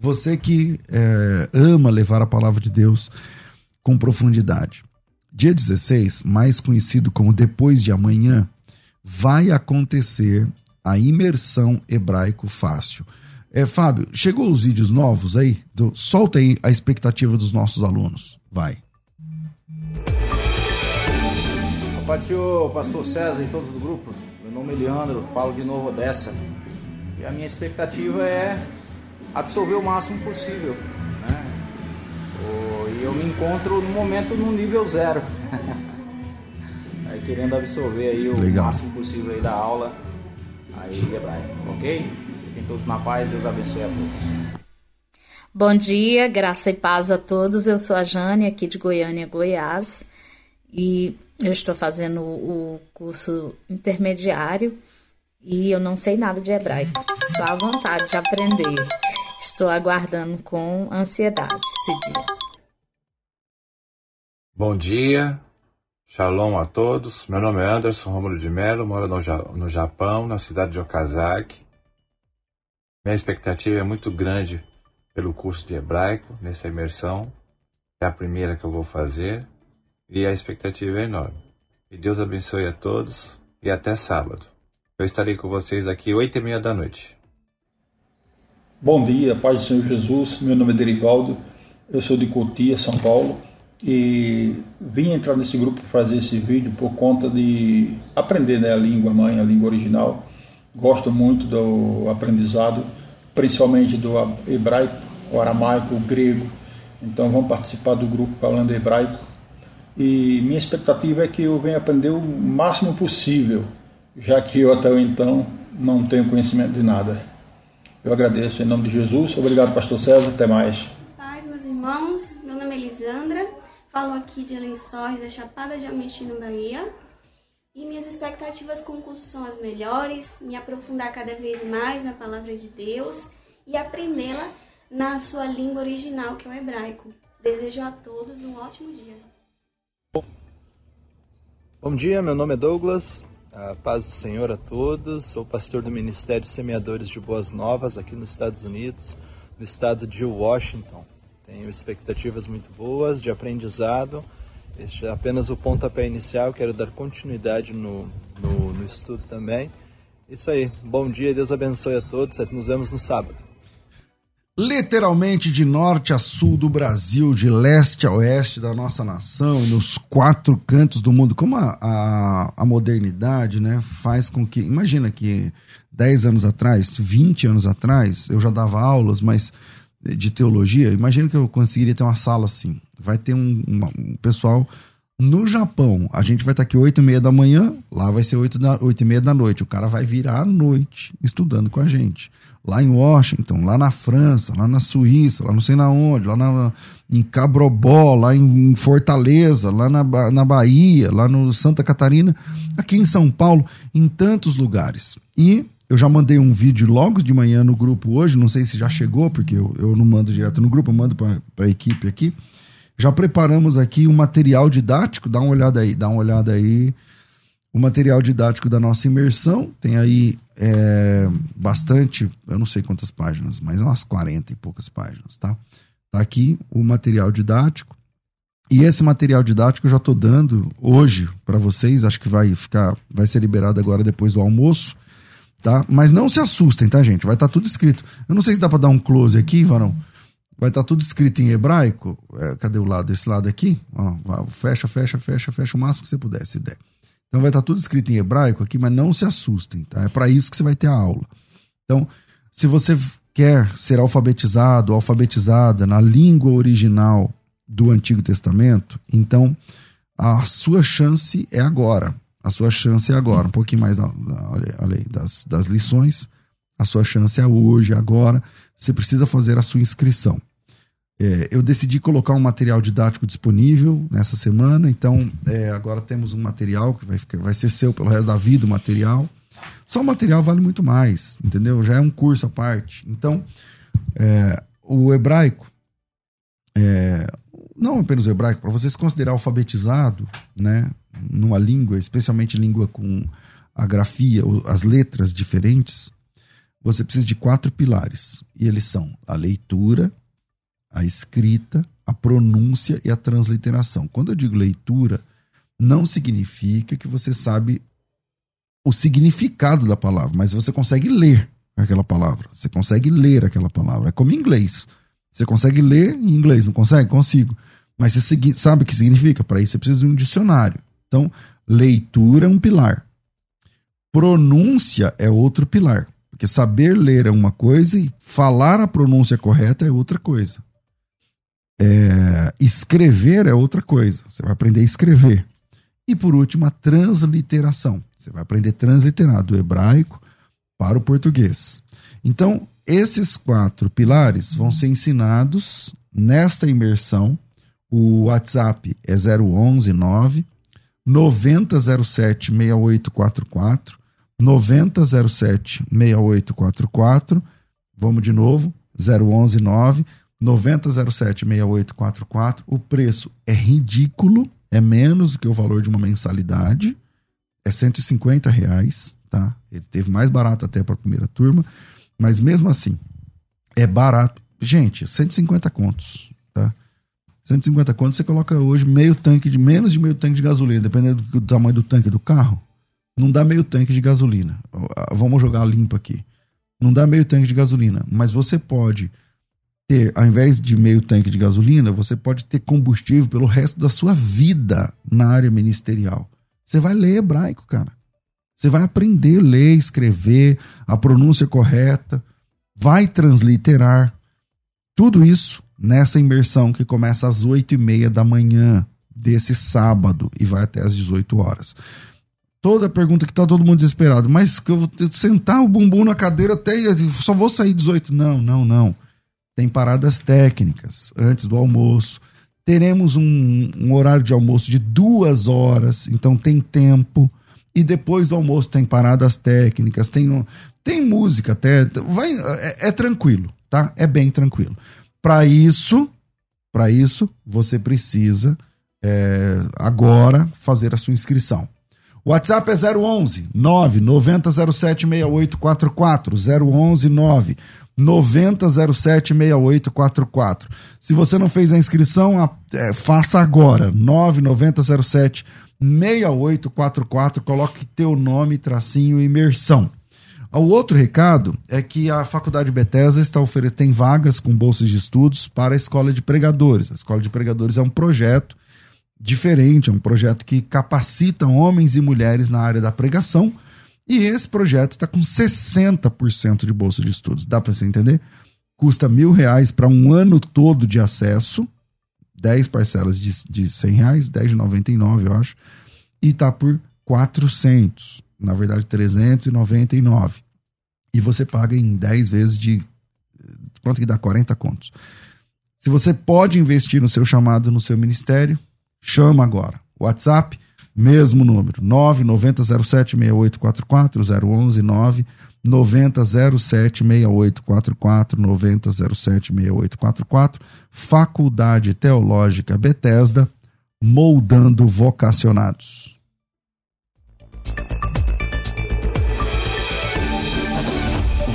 Speaker 1: você que é, ama levar a palavra de Deus com profundidade. Dia 16, mais conhecido como depois de amanhã, vai acontecer a imersão hebraico fácil. É, Fábio, chegou os vídeos novos aí? Do, solta aí a expectativa dos nossos alunos. Vai.
Speaker 6: Senhor, Pastor César e todos do grupo. Meu nome é Leandro, falo de novo dessa. E a minha expectativa é absorver o máximo possível. Né? E eu me encontro no momento no nível zero. aí querendo absorver aí o Legal. máximo possível aí da aula aí hebraico, ok? Fiquem todos na paz, Deus abençoe a todos.
Speaker 7: Bom dia, graça e paz a todos. Eu sou a Jane, aqui de Goiânia, Goiás, e eu estou fazendo o curso intermediário e eu não sei nada de hebraico, só a vontade de aprender. Estou aguardando com ansiedade esse dia.
Speaker 8: Bom dia, shalom a todos. Meu nome é Anderson Romulo de Mello, moro no Japão, na cidade de Okazaki. Minha expectativa é muito grande pelo curso de hebraico, nessa imersão. É a primeira que eu vou fazer e a expectativa é enorme. E Deus abençoe a todos e até sábado. Eu estarei com vocês aqui oito e meia da noite.
Speaker 9: Bom dia, paz do Senhor Jesus. Meu nome é Derivaldo, eu sou de Cotia, São Paulo e vim entrar nesse grupo para fazer esse vídeo por conta de aprender né, a língua mãe, a língua original Gosto muito do aprendizado, principalmente do hebraico, o aramaico, o grego. Então vamos participar do grupo falando hebraico. E minha expectativa é que eu venha aprender o máximo possível, já que eu até então não tenho conhecimento de nada. Eu agradeço em nome de Jesus. Obrigado, pastor César. Até mais.
Speaker 10: Paz, meus irmãos. Meu nome é Elisandra. Falo aqui de Lençóis, da Chapada de Diamantina, Bahia. E minhas expectativas com o curso são as melhores, me aprofundar cada vez mais na palavra de Deus e aprendê-la na sua língua original, que é o hebraico. Desejo a todos um ótimo dia.
Speaker 11: Bom dia, meu nome é Douglas. A paz do Senhor a todos. Sou pastor do Ministério Semeadores de Boas Novas aqui nos Estados Unidos, no estado de Washington. Tenho expectativas muito boas de aprendizado este é apenas o pontapé inicial, quero dar continuidade no, no, no estudo também. Isso aí, bom dia, Deus abençoe a todos, nos vemos no sábado.
Speaker 1: Literalmente de norte a sul do Brasil, de leste a oeste da nossa nação, nos quatro cantos do mundo. Como a, a, a modernidade né, faz com que. Imagina que 10 anos atrás, 20 anos atrás, eu já dava aulas, mas de teologia, imagina que eu conseguiria ter uma sala assim. Vai ter um, um pessoal no Japão. A gente vai estar aqui oito e meia da manhã, lá vai ser oito, da, oito e meia da noite. O cara vai virar à noite estudando com a gente. Lá em Washington, lá na França, lá na Suíça, lá não sei na onde, lá na, em Cabrobó, lá em Fortaleza, lá na, na Bahia, lá no Santa Catarina, aqui em São Paulo, em tantos lugares. E eu já mandei um vídeo logo de manhã no grupo hoje, não sei se já chegou, porque eu, eu não mando direto no grupo, eu mando para a equipe aqui. Já preparamos aqui um material didático, dá uma olhada aí, dá uma olhada aí. O material didático da nossa imersão tem aí é, bastante, eu não sei quantas páginas, mas umas 40 e poucas páginas, tá? Tá aqui o material didático. E esse material didático eu já estou dando hoje para vocês, acho que vai ficar, vai ser liberado agora depois do almoço tá? Mas não se assustem, tá, gente? Vai estar tá tudo escrito. Eu não sei se dá para dar um close aqui, Varão. Vai estar tá tudo escrito em hebraico. É, cadê o lado? Esse lado aqui? Ó, fecha, fecha, fecha, fecha o máximo que você puder, se der. Então vai estar tudo escrito em hebraico aqui, mas não se assustem, tá? É para isso que você vai ter a aula. Então, se você quer ser alfabetizado, alfabetizada na língua original do Antigo Testamento, então a sua chance é agora. A sua chance é agora. Um pouquinho mais aí, das, das lições. A sua chance é hoje, agora. Você precisa fazer a sua inscrição. É, eu decidi colocar um material didático disponível nessa semana, então é, agora temos um material que vai, vai ser seu pelo resto da vida, o material. Só o material vale muito mais, entendeu? Já é um curso à parte. Então, é, o hebraico, é, não apenas o hebraico, para você se considerar alfabetizado, né, numa língua, especialmente língua com a grafia, as letras diferentes, você precisa de quatro pilares. E eles são a leitura, a escrita, a pronúncia e a transliteração. Quando eu digo leitura, não significa que você sabe o significado da palavra, mas você consegue ler aquela palavra. Você consegue ler aquela palavra. É como inglês. Você consegue ler em inglês, não consegue? Consigo. Mas você sabe o que significa? Para isso você precisa de um dicionário. Então, leitura é um pilar. Pronúncia é outro pilar. Porque saber ler é uma coisa e falar a pronúncia correta é outra coisa. É, escrever é outra coisa. Você vai aprender a escrever. E por último, a transliteração. Você vai aprender a transliterar do hebraico para o português. Então, esses quatro pilares vão ser ensinados nesta imersão. O WhatsApp é 011 9 9007 6844 9007 6844. Vamos de novo, 011 9 9007 6844. O preço é ridículo, é menos do que o valor de uma mensalidade. É 150 reais, tá? Ele teve mais barato até para a primeira turma, mas mesmo assim, é barato. Gente, 150 contos, tá? 150 contos você coloca hoje meio tanque de menos de meio tanque de gasolina, dependendo do tamanho do tanque do carro. Não dá meio tanque de gasolina. Vamos jogar limpo aqui. Não dá meio tanque de gasolina, mas você pode ter, ao invés de meio tanque de gasolina, você pode ter combustível pelo resto da sua vida na área ministerial. Você vai ler hebraico, cara. Você vai aprender a ler, escrever, a pronúncia correta, vai transliterar. Tudo isso nessa imersão que começa às oito e meia da manhã desse sábado e vai até às 18 horas toda pergunta que tá todo mundo desesperado. Mas que eu vou sentar o bumbum na cadeira até só vou sair 18. Não, não, não. Tem paradas técnicas antes do almoço. Teremos um, um horário de almoço de duas horas, então tem tempo. E depois do almoço tem paradas técnicas, tem, tem música até. Vai, é, é tranquilo, tá? É bem tranquilo. Para isso, para isso, você precisa é, agora fazer a sua inscrição. WhatsApp é 011 99007 6844 011 9 9007 6844. Se você não fez a inscrição, é, faça agora. 9907 6844. Coloque teu nome, tracinho imersão. O outro recado é que a Faculdade Bethesda está oferecendo tem vagas com bolsas de estudos para a Escola de Pregadores. A Escola de Pregadores é um projeto diferente, é um projeto que capacita homens e mulheres na área da pregação. E esse projeto está com 60% de bolsa de estudos. Dá para você entender? Custa mil reais para um ano todo de acesso, 10 parcelas de, de 100 reais, 10 de 99, eu acho, e está por 400, na verdade 399. E você paga em 10 vezes de. Quanto que dá? 40 contos. Se você pode investir no seu chamado, no seu ministério, Chama agora. WhatsApp, mesmo número, 990076844, 011 9 90076844, 90076844, Faculdade Teológica Bethesda, moldando vocacionados.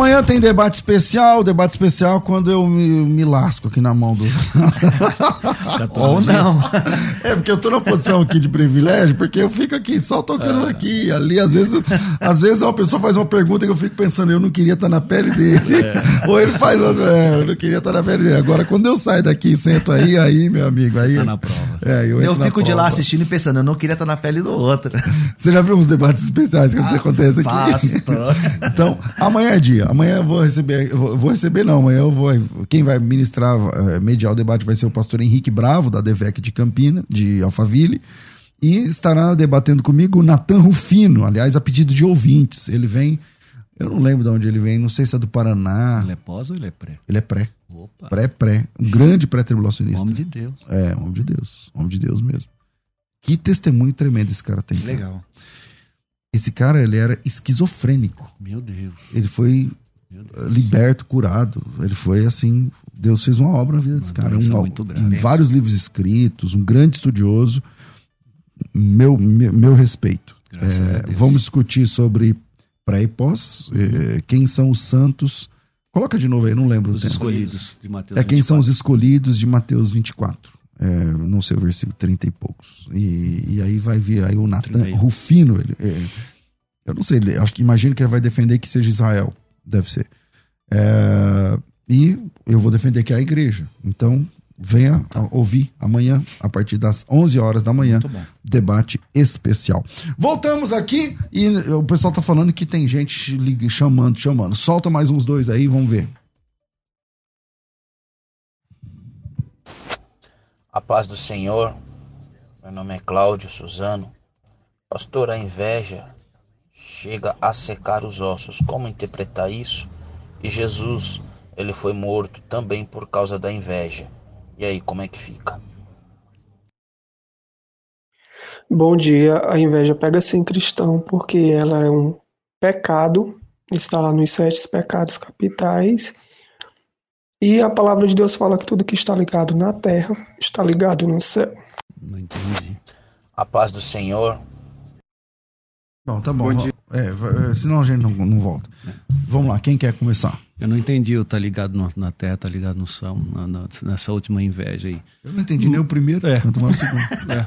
Speaker 1: Amanhã tem debate especial, debate especial quando eu me, me lasco aqui na mão do.
Speaker 2: Ou não.
Speaker 1: É porque eu tô na posição aqui de privilégio, porque eu fico aqui só tocando
Speaker 3: É.
Speaker 1: aqui, ali. Às vezes, às vezes uma pessoa faz uma pergunta que eu fico pensando, eu não queria estar na pele dele.
Speaker 3: É.
Speaker 1: Ou ele faz, outra, é, eu não queria estar na pele dele. Agora, quando eu saio daqui e sento aí, aí, meu amigo, aí.
Speaker 3: tá na prova.
Speaker 1: É, eu,
Speaker 2: Eu fico de lá assistindo e pensando, eu não queria estar na pele do outro.
Speaker 1: Você já viu uns debates especiais que acontece aqui?
Speaker 2: pastor.
Speaker 1: então, amanhã é dia. Amanhã eu vou receber. Eu vou, vou receber, não. Amanhã eu vou. Quem vai ministrar, eh, mediar o debate vai ser o pastor Henrique Bravo, da DEVEC de Campina, de Alphaville. E estará debatendo comigo o Natan Rufino, aliás, a pedido de ouvintes. Ele vem. Eu não lembro de onde ele vem, não sei se é do Paraná.
Speaker 3: Ele é pós ou ele é pré?
Speaker 1: Ele é pré.
Speaker 3: Opa.
Speaker 1: Pré-pré. Um grande pré-tribulacionista.
Speaker 3: Homem de Deus.
Speaker 1: É, homem de Deus. Homem de Deus mesmo. Que testemunho tremendo esse cara tem. cara.
Speaker 2: Legal.
Speaker 1: Esse cara, ele era esquizofrênico.
Speaker 3: Meu Deus.
Speaker 1: Ele foi eh, liberto, curado. Ele foi assim. Deus fez uma obra na vida desse cara. Um,
Speaker 3: muito grande.
Speaker 1: em vários livros escritos, um grande estudioso. Meu, meu, meu respeito.
Speaker 3: Graças
Speaker 1: É,
Speaker 3: a Deus.
Speaker 1: vamos discutir sobre pré e pós. eh, quem são os santos. Coloca de novo aí, não lembro.
Speaker 3: Os escolhidos de Mateus
Speaker 1: É quem são os
Speaker 3: 24.
Speaker 1: escolhidos de Mateus 24. É, não sei o versículo 30 e poucos. E, e aí vai vir aí o Natan
Speaker 3: 31.
Speaker 1: Rufino. Ele, é, eu não sei, ele- acho que imagino que ele vai defender que seja Israel. Deve ser. É, e eu vou defender que é a igreja. Então, venha ouvir amanhã, a partir das 11 horas da manhã, debate especial. Voltamos aqui e o pessoal tá falando que tem gente liga- chamando, chamando. Solta mais uns dois aí, vamos ver.
Speaker 12: A paz do Senhor. Meu nome é Cláudio Suzano. Pastor, a inveja chega a secar os ossos. Como interpretar isso? E Jesus, ele foi morto também por causa da inveja. E aí, como é que fica?
Speaker 13: Bom dia. A inveja pega sim cristão, porque ela é um pecado, está lá nos sete pecados capitais. E a palavra de Deus fala que tudo que está ligado na terra está ligado no céu.
Speaker 3: Não entendi.
Speaker 12: A paz do Senhor.
Speaker 1: Bom, tá bom. É, vai- senão a gente não, não volta. Vamos lá, quem quer começar?
Speaker 3: Eu não entendi o tá ligado no- na terra, tá ligado no céu, na- na- nessa última inveja aí.
Speaker 1: Eu não entendi nem o primeiro,
Speaker 3: É.
Speaker 1: quanto mais o segundo.
Speaker 3: É,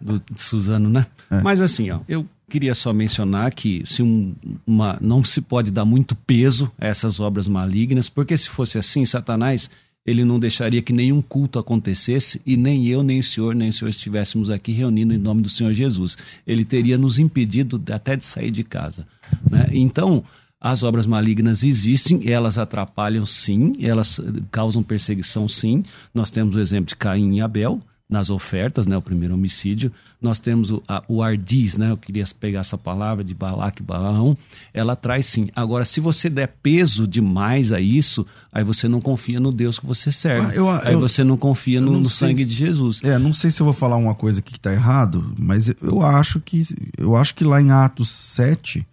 Speaker 3: do Suzano, né?
Speaker 1: É.
Speaker 3: Mas assim, ó, eu queria só mencionar que se um- uma, não se pode dar muito peso a essas obras malignas, porque se fosse assim, Satanás ele não deixaria que nenhum culto acontecesse e nem eu, nem o senhor, nem o senhor estivéssemos aqui reunindo em nome do Senhor Jesus. Ele teria nos impedido até de sair de casa. Né? Então, as obras malignas existem, elas atrapalham sim, elas eh, causam perseguição sim. Nós temos o exemplo de Caim e Abel nas ofertas, né, o primeiro homicídio. Nós temos o, a, o ardiz, né, eu queria pegar essa palavra de Balaque e Balaão, ela traz sim. Agora, se você der peso demais a isso, aí você não confia no Deus que você serve.
Speaker 1: Ah, eu-
Speaker 3: aí
Speaker 1: eu-
Speaker 3: você não confia
Speaker 1: eu
Speaker 3: no,
Speaker 1: não
Speaker 3: no sangue
Speaker 1: se-
Speaker 3: de Jesus.
Speaker 1: É, não sei se eu vou falar uma coisa aqui que tá errado, mas eu acho que eu acho que lá em Atos 7,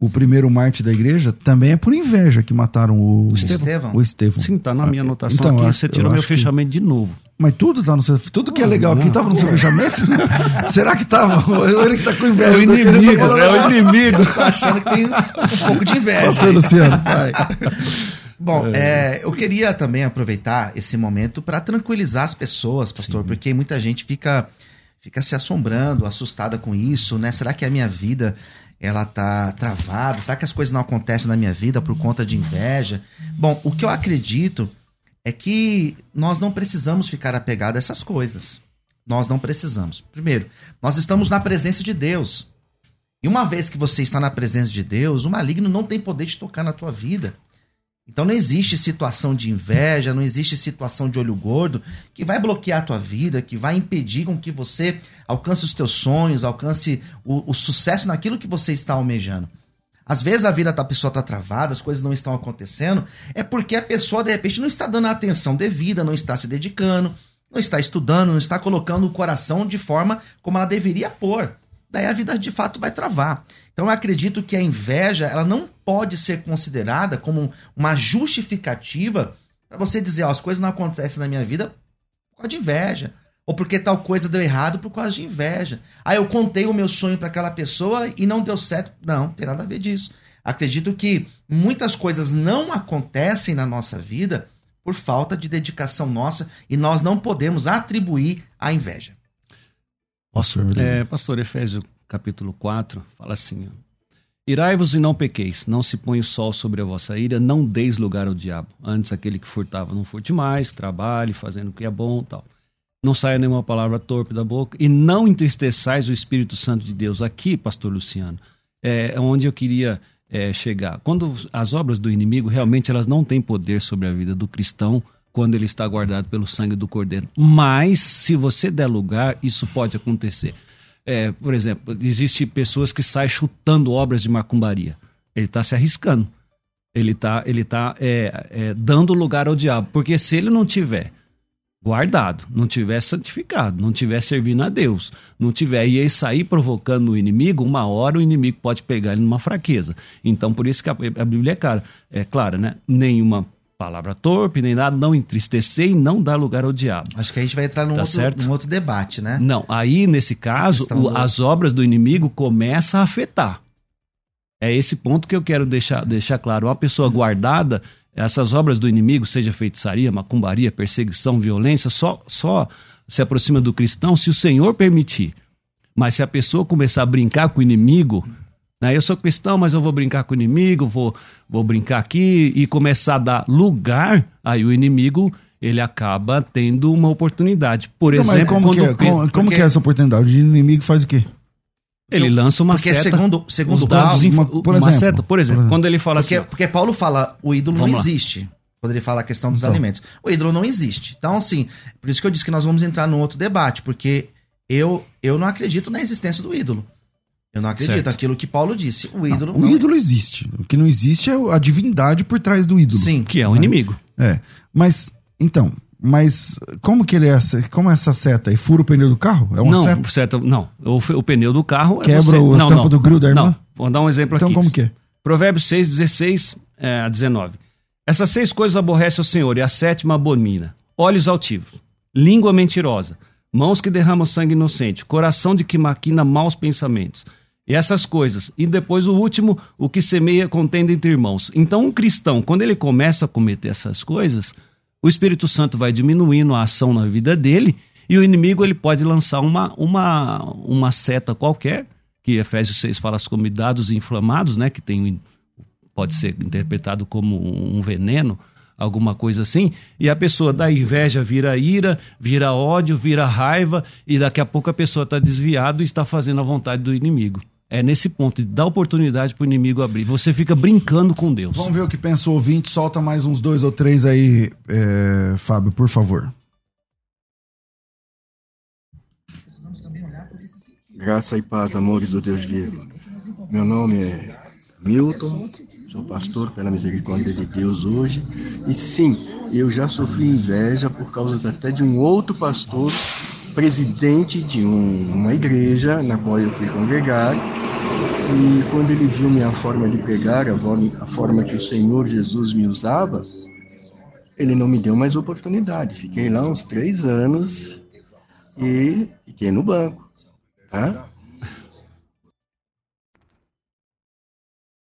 Speaker 1: o primeiro mártir da igreja também é por inveja que mataram o,
Speaker 3: O Estevão.
Speaker 1: O Estevão.
Speaker 3: Sim, tá na minha anotação
Speaker 1: Então,
Speaker 3: aqui, você tirou
Speaker 1: eu
Speaker 3: meu
Speaker 1: acho que-
Speaker 3: fechamento de novo.
Speaker 1: Mas tudo tá no seu. Tudo que é legal aqui tava no seu fechamento? Será que tava? Ele que tá com inveja.
Speaker 3: É o
Speaker 1: tá
Speaker 3: inimigo, é o inimigo.
Speaker 2: Tô achando que tem um pouco de inveja.
Speaker 1: Pastor Luciano, vai.
Speaker 2: Bom, é, eu queria também aproveitar esse momento para tranquilizar as pessoas, pastor, porque muita gente fica, fica se assombrando, assustada com isso, né? Será que a minha vida ela tá travada? Será que as coisas não acontecem na minha vida por conta de inveja? Bom, o que eu acredito é que nós não precisamos ficar apegados a essas coisas. Nós não precisamos. Primeiro, nós estamos na presença de Deus. E uma vez que você está na presença de Deus, o maligno não tem poder de tocar na tua vida. Então não existe situação de inveja, não existe situação de olho gordo que vai bloquear a tua vida, que vai impedir com que você alcance os teus sonhos, alcance o, o sucesso naquilo que você está almejando. Às vezes a vida da pessoa está travada, as coisas não estão acontecendo, é porque a pessoa de repente não está dando a atenção devida, não está se dedicando, não está estudando, não está colocando o coração de forma como ela deveria pôr. Daí a vida de fato vai travar. Então eu acredito que a inveja ela não pode ser considerada como uma justificativa para você dizer, ó, as coisas não acontecem na minha vida por causa de inveja. Ou porque tal coisa deu errado por causa de inveja. Aí eu contei o meu sonho para aquela pessoa e não deu certo. Não, não tem nada a ver disso. Acredito que muitas coisas não acontecem na nossa vida por falta de dedicação nossa e nós não podemos atribuir a inveja.
Speaker 3: Pastor, é, pastor Efésio capítulo 4 fala assim: Irai-vos e não pequeis, não se põe o sol sobre a vossa ira, não deis lugar ao diabo. Antes aquele que furtava, não furte mais, trabalhe, fazendo o que é bom tal. Não saia nenhuma palavra torpe da boca e não entristeçais o Espírito Santo de Deus. Aqui, pastor Luciano, é onde eu queria é, chegar. Quando as obras do inimigo realmente elas não têm poder sobre a vida do cristão quando ele está guardado pelo sangue do cordeiro. Mas se você der lugar, isso pode acontecer. É, por exemplo, existe pessoas que saem chutando obras de macumbaria. Ele está se arriscando. Ele está ele tá, é, é, dando lugar ao diabo. Porque se ele não tiver guardado, não tiver santificado, não tiver servindo a Deus, não tiver e aí sair provocando o inimigo, uma hora o inimigo pode pegar ele numa fraqueza. Então, por isso que a, a Bíblia é clara, é clara, né? Nenhuma palavra torpe, nem nada, não entristecer e não dar lugar ao diabo.
Speaker 2: Acho que a gente vai entrar num, tá outro, num outro debate, né?
Speaker 3: Não, aí nesse caso, o, do... as obras do inimigo começam a afetar. É esse ponto que eu quero deixar, deixar claro. Uma pessoa guardada, essas obras do inimigo, seja feitiçaria, macumbaria, perseguição, violência, só, só se aproxima do cristão se o Senhor permitir. Mas se a pessoa começar a brincar com o inimigo, né? Eu sou cristão, mas eu vou brincar com o inimigo, vou, vou brincar aqui e começar a dar lugar, aí o inimigo ele acaba tendo uma oportunidade. Por então, exemplo,
Speaker 1: como, que é, como, como que é essa oportunidade? O inimigo faz o quê?
Speaker 3: Ele lança uma
Speaker 2: porque
Speaker 3: seta.
Speaker 2: segundo, segundo dados,
Speaker 3: Paulo, uma, por exemplo, uma seta, por exemplo, quando ele fala
Speaker 2: porque,
Speaker 3: assim.
Speaker 2: Porque Paulo fala, o ídolo não existe. Quando ele fala a questão dos então. alimentos. O ídolo não existe. Então, assim, por isso que eu disse que nós vamos entrar num outro debate, porque eu, eu não acredito na existência do ídolo. Eu não acredito. Certo. Aquilo que Paulo disse. O ídolo.
Speaker 1: Não, o ídolo é. existe. O que não existe é a divindade por trás do ídolo.
Speaker 3: Sim. Que é o inimigo.
Speaker 1: É. Mas, então, mas como que ele é, como é essa seta? E fura o pneu do carro? É uma
Speaker 3: não,
Speaker 1: seta?
Speaker 3: seta não. O, o pneu do carro
Speaker 1: é Quebra é você... o
Speaker 3: não,
Speaker 1: tampo não, do grill da irmã? Não.
Speaker 3: Vou dar um exemplo
Speaker 1: então,
Speaker 3: aqui.
Speaker 1: Então como que é?
Speaker 3: Provérbios 6, 16 é, a 19. Essas seis coisas aborrece o Senhor e a sétima abomina. Olhos altivos, língua mentirosa, mãos que derramam sangue inocente, coração de que maquina maus pensamentos e essas coisas. E depois o último, o que semeia contenda entre irmãos. Então, um cristão, quando ele começa a cometer essas coisas, o Espírito Santo vai diminuindo a ação na vida dele e o inimigo ele pode lançar uma, uma, uma seta qualquer, que Efésios 6 fala como dados inflamados, né, que tem pode ser interpretado como um veneno, alguma coisa assim, e a pessoa da inveja vira ira, vira ódio, vira raiva, e daqui a pouco a pessoa está desviada e está fazendo a vontade do inimigo. É nesse ponto de dar oportunidade para o inimigo abrir. Você fica brincando com Deus.
Speaker 1: Vamos ver o que pensa o ouvinte. Solta mais uns dois ou três aí, é, Fábio, por favor.
Speaker 14: Graça e paz, amores do Deus vivo. Meu nome é Milton, sou pastor pela misericórdia de Deus hoje. E sim, eu já sofri inveja por causa até de um outro pastor presidente de um, uma igreja na qual eu fui congregar. E quando ele viu minha forma de pregar, a, forma que o Senhor Jesus me usava, ele não me deu mais oportunidade. Fiquei lá uns três anos e fiquei no banco. Tá?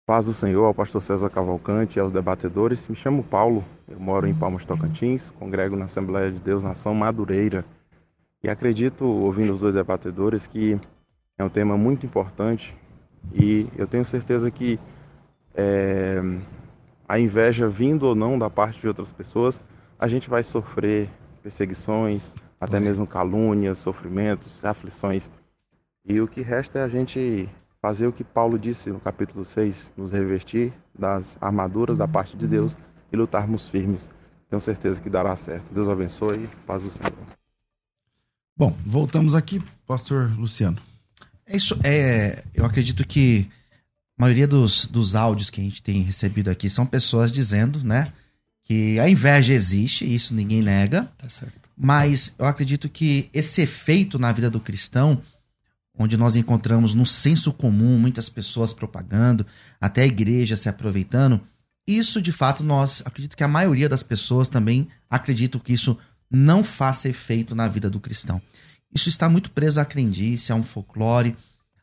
Speaker 15: Paz do Senhor ao pastor César Cavalcante e aos debatedores. Me chamo Paulo, eu moro em Palmas Tocantins, congrego na Assembleia de Deus Nação Madureira. E acredito, ouvindo os dois debatedores, que é um tema muito importante e eu tenho certeza que é, a inveja vindo ou não da parte de outras pessoas, a gente vai sofrer perseguições, até mesmo calúnias, sofrimentos, aflições. E o que resta é a gente fazer o que Paulo disse no capítulo 6, nos revestir das armaduras da parte de Deus e lutarmos firmes. Tenho certeza que dará certo. Deus abençoe. Paz do Senhor.
Speaker 1: Bom, voltamos aqui, pastor Luciano.
Speaker 2: É isso, é, eu acredito que a maioria dos, dos áudios que a gente tem recebido aqui são pessoas dizendo, né, que a inveja existe, isso ninguém nega.
Speaker 3: Tá certo.
Speaker 2: Mas eu acredito que esse efeito na vida do cristão, onde nós encontramos no senso comum muitas pessoas propagando, até a igreja se aproveitando, isso de fato nós, acredito que a maioria das pessoas também acreditam que isso não faça efeito na vida do cristão. Isso está muito preso à crendice, a um folclore,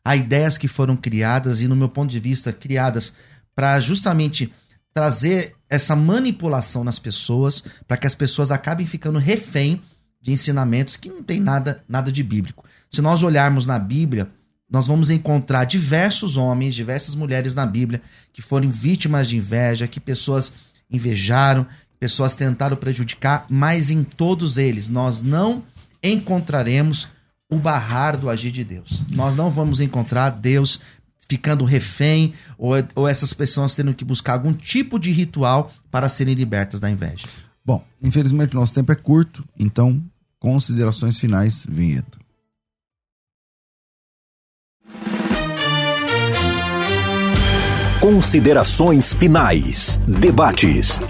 Speaker 2: a ideias que foram criadas e, no meu ponto de vista, criadas para justamente trazer essa manipulação nas pessoas, para que as pessoas acabem ficando refém de ensinamentos que não tem nada, nada de bíblico. Se nós olharmos na Bíblia, nós vamos encontrar diversos homens, diversas mulheres na Bíblia que foram vítimas de inveja, que pessoas invejaram, pessoas tentaram prejudicar, mas em todos eles nós não encontraremos o barrar do agir de Deus. Nós não vamos encontrar Deus ficando refém ou, ou essas pessoas tendo que buscar algum tipo de ritual para serem libertas da inveja.
Speaker 1: Bom, infelizmente nosso tempo é curto, então considerações finais, vinheta.
Speaker 5: Considerações finais. Debates.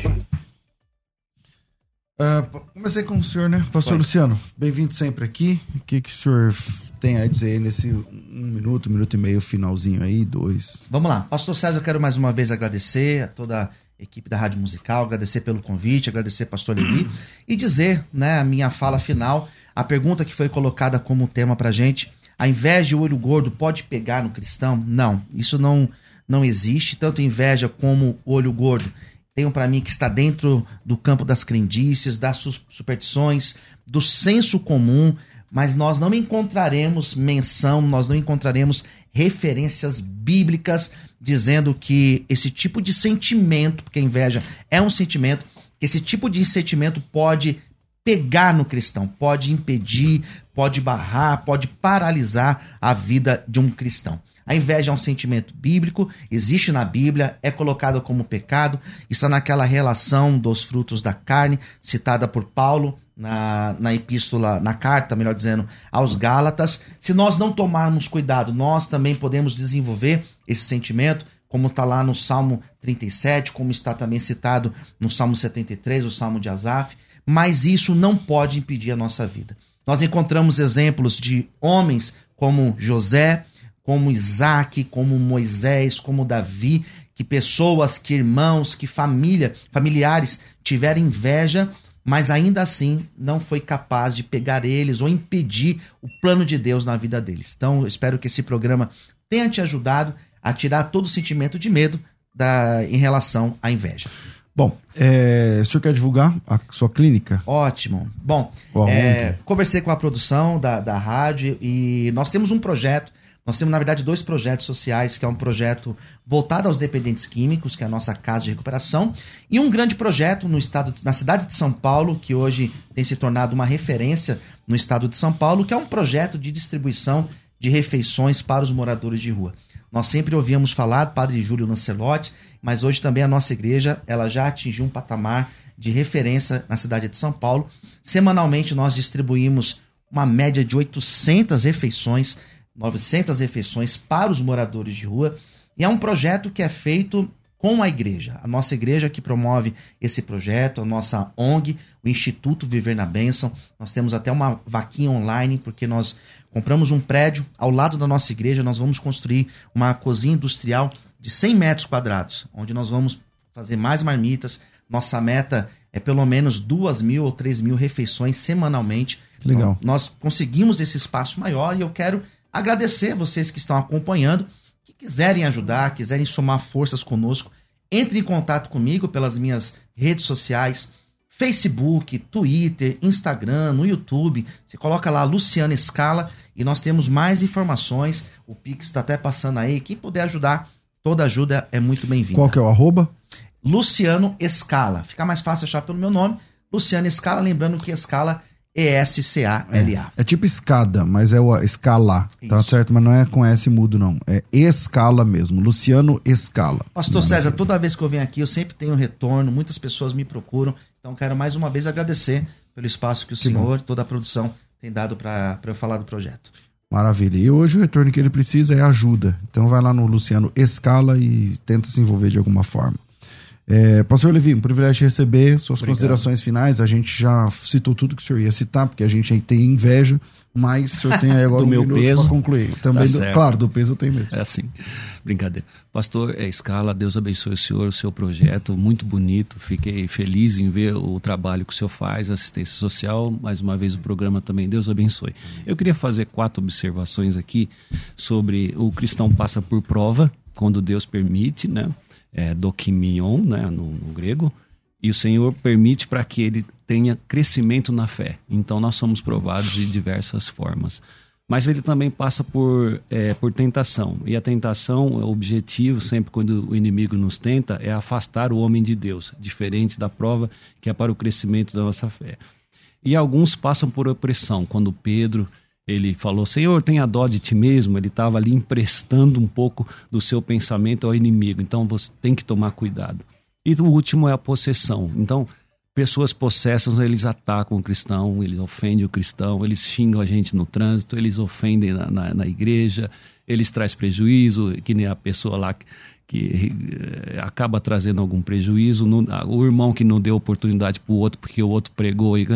Speaker 1: Uh, comecei com o senhor, né? Pastor Luciano, bem-vindo sempre aqui. O que, que o senhor tem a dizer nesse um minuto, um minuto e meio, finalzinho aí, dois?
Speaker 2: Vamos lá. Pastor César, eu quero mais uma vez agradecer a toda a equipe da Rádio Musical, agradecer pelo convite, agradecer pastor Levi e dizer, né, a minha fala final, a pergunta que foi colocada como tema pra gente, a inveja e o olho gordo pode pegar no cristão? Não, isso não não existe, tanto inveja como olho gordo. Tenho para mim que está dentro do campo das crendices, das superstições, do senso comum, mas nós não encontraremos menção, nós não encontraremos referências bíblicas dizendo que esse tipo de sentimento, porque a inveja é um sentimento, que esse tipo de sentimento pode pegar no cristão, pode impedir, pode barrar, pode paralisar a vida de um cristão. A inveja é um sentimento bíblico, existe na Bíblia, é colocado como pecado, está naquela relação dos frutos da carne, citada por Paulo na, na epístola, na carta, melhor dizendo, aos Gálatas. Se nós não tomarmos cuidado, nós também podemos desenvolver esse sentimento, como está lá no Salmo 37, como está também citado no Salmo 73, o Salmo de Asaf, mas isso não pode impedir a nossa vida. Nós encontramos exemplos de homens como José, como Isaac, como Moisés, como Davi, que pessoas, que irmãos, que família, familiares tiveram inveja, mas ainda assim não foi capaz de pegar eles ou impedir o plano de Deus na vida deles. Então, eu espero que esse programa tenha te ajudado a tirar todo o sentimento de medo da, em relação à inveja.
Speaker 1: Bom, é, o senhor quer divulgar a sua clínica?
Speaker 2: Ótimo. Bom, é, conversei com a produção da, da rádio e nós temos um projeto nós temos, na verdade, dois projetos sociais, que é um projeto voltado aos dependentes químicos, que é a nossa casa de recuperação, e um grande projeto no estado, na cidade de São Paulo, que hoje tem se tornado uma referência no estado de São Paulo, que é um projeto de distribuição de refeições para os moradores de rua. Nós sempre ouvíamos falar do Padre Júlio Lancelotti, mas hoje também a nossa igreja ela já atingiu um patamar de referência na cidade de São Paulo. Semanalmente nós distribuímos uma média de 800 refeições 900 refeições para os moradores de rua. E é um projeto que é feito com a igreja. A nossa igreja que promove esse projeto, a nossa ONG, o Instituto Viver na Bênção. Nós temos até uma vaquinha online, porque nós compramos um prédio ao lado da nossa igreja. Nós vamos construir uma cozinha industrial de 100 metros quadrados, onde nós vamos fazer mais marmitas. Nossa meta é pelo menos duas mil ou três mil refeições semanalmente.
Speaker 1: Legal.
Speaker 2: Então, nós conseguimos esse espaço maior e eu quero Agradecer vocês que estão acompanhando, que quiserem ajudar, quiserem somar forças conosco, entre em contato comigo pelas minhas redes sociais, Facebook, Twitter, Instagram, no YouTube. Você coloca lá Luciana Escala e nós temos mais informações. O Pix está até passando aí. Quem puder ajudar, toda ajuda é muito bem-vinda.
Speaker 1: Qual que é o arroba?
Speaker 2: Luciano Escala. Fica mais fácil achar pelo meu nome. Luciano Escala, lembrando que Escala e-S-C-A-L-A.
Speaker 1: É, é, tipo escada, mas é o escala. Tá certo? Mas não é com S mudo, não. É escala mesmo. Luciano Escala.
Speaker 2: Pastor César, toda vez que eu venho aqui, eu sempre tenho retorno. Muitas pessoas me procuram. Então, quero mais uma vez agradecer pelo espaço que o que senhor, bom. toda a produção, tem dado para eu falar do projeto.
Speaker 1: Maravilha. E hoje o retorno que ele precisa é ajuda. Então, vai lá no Luciano Escala e tenta se envolver de alguma forma. É, Pastor Levi, um privilégio receber suas Obrigado. considerações finais. A gente já citou tudo que o senhor ia citar, porque a gente tem inveja, mas o senhor tem aí agora
Speaker 3: do
Speaker 1: um
Speaker 3: meu
Speaker 1: minuto
Speaker 3: peso.
Speaker 1: para concluir. Também
Speaker 3: tá
Speaker 1: do, claro, do peso eu tenho mesmo.
Speaker 3: É assim, brincadeira. Pastor é Escala, Deus abençoe o senhor, o seu projeto, muito bonito. Fiquei feliz em ver o trabalho que o senhor faz, assistência social. Mais uma vez o programa também, Deus abençoe. Eu queria fazer quatro observações aqui sobre o cristão passa por prova, quando Deus permite, né? É, dokimion, né, no, no grego, e o Senhor permite para que ele tenha crescimento na fé. Então nós somos provados de diversas formas. Mas ele também passa por, é, por tentação. E a tentação, o objetivo, sempre quando o inimigo nos tenta, é afastar o homem de Deus, diferente da prova que é para o crescimento da nossa fé. E alguns passam por opressão. Quando Pedro ele falou: Senhor, tenha dó de ti mesmo. Ele estava ali emprestando um pouco do seu pensamento ao inimigo. Então você tem que tomar cuidado. E o último é a possessão. Então, pessoas possessas, eles atacam o cristão, eles ofendem o cristão, eles xingam a gente no trânsito, eles ofendem na, na, na igreja, eles trazem prejuízo, que nem a pessoa lá que, eh, acaba trazendo algum prejuízo, no, o irmão que não deu oportunidade para o outro porque o outro pregou, e,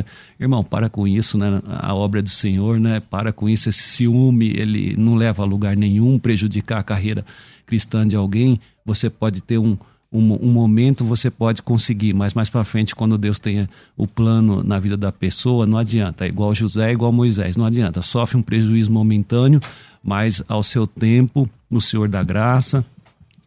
Speaker 3: irmão, para com isso, né? A obra do Senhor, né? Para com isso, esse ciúme, ele não leva a lugar nenhum, prejudicar a carreira cristã de alguém, você pode ter um um, um, momento você pode conseguir, mas mais para frente, quando Deus tenha o plano na vida da pessoa, não adianta. É igual José, é igual Moisés, não adianta. Sofre um prejuízo momentâneo, mas ao seu tempo, no Senhor da graça,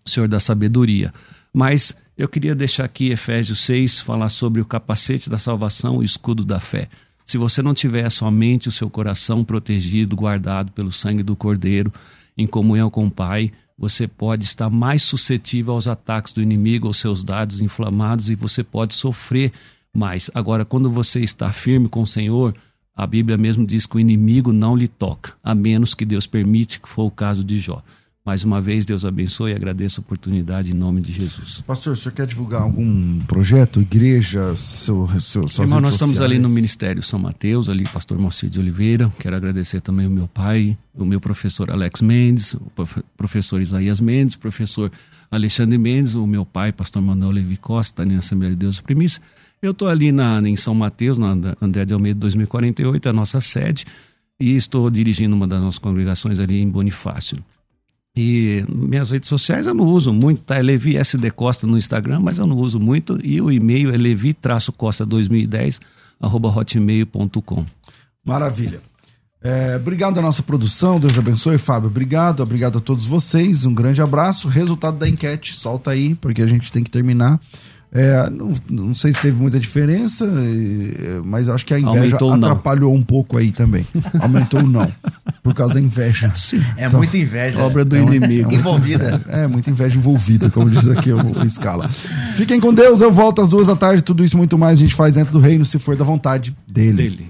Speaker 3: Senhor da sabedoria. Mas eu queria deixar aqui Efésios 6 falar sobre o capacete da salvação, o escudo da fé. Se você não tiver somente o seu coração protegido, guardado pelo sangue do Cordeiro, em comunhão com o Pai, você pode estar mais suscetível aos ataques do inimigo, aos seus dados inflamados e você pode sofrer mais. Agora, quando você está firme com o Senhor, a Bíblia mesmo diz que o inimigo não lhe toca, a menos que Deus permite, que foi o caso de Jó. Mais uma vez, Deus abençoe e agradeço a oportunidade em nome de Jesus.
Speaker 1: Pastor, o senhor quer divulgar algum projeto, igreja, seu, seu,
Speaker 3: suas Irmão, nós estamos ali no Ministério São Mateus, ali, pastor Moacir de Oliveira. Quero agradecer também o meu pai, o meu professor Alex Mendes, o professor Isaías Mendes, o professor Alexandre Mendes, o meu pai, pastor Manuel Levi Costa, na Assembleia de Deus Primícia. Eu estou ali na, em São Mateus, na André de Almeida 2048, a nossa sede, e estou dirigindo uma das nossas congregações ali em Bonifácio. E minhas redes sociais eu não uso muito, tá? É Levi SD Costa no Instagram, mas eu não uso muito. E o e-mail é levi-costa2010 arroba hotmail.com.
Speaker 1: Maravilha. É, obrigado à nossa produção, Deus abençoe, Fábio. Obrigado, obrigado a todos vocês. Um grande abraço. Resultado da enquete, solta aí, porque a gente tem que terminar. É, não, não, sei se teve muita diferença, mas acho que a inveja Aumentou atrapalhou um pouco aí também. Aumentou não. Por causa da inveja.
Speaker 2: Sim. É então, muita inveja.
Speaker 3: Obra do é inimigo.
Speaker 2: É envolvida.
Speaker 1: É, muita inveja envolvida, como diz aqui o, o Scala. Fiquem com Deus, eu volto às duas da tarde. Tudo isso muito mais a gente faz dentro do reino, se for da vontade dele. dele.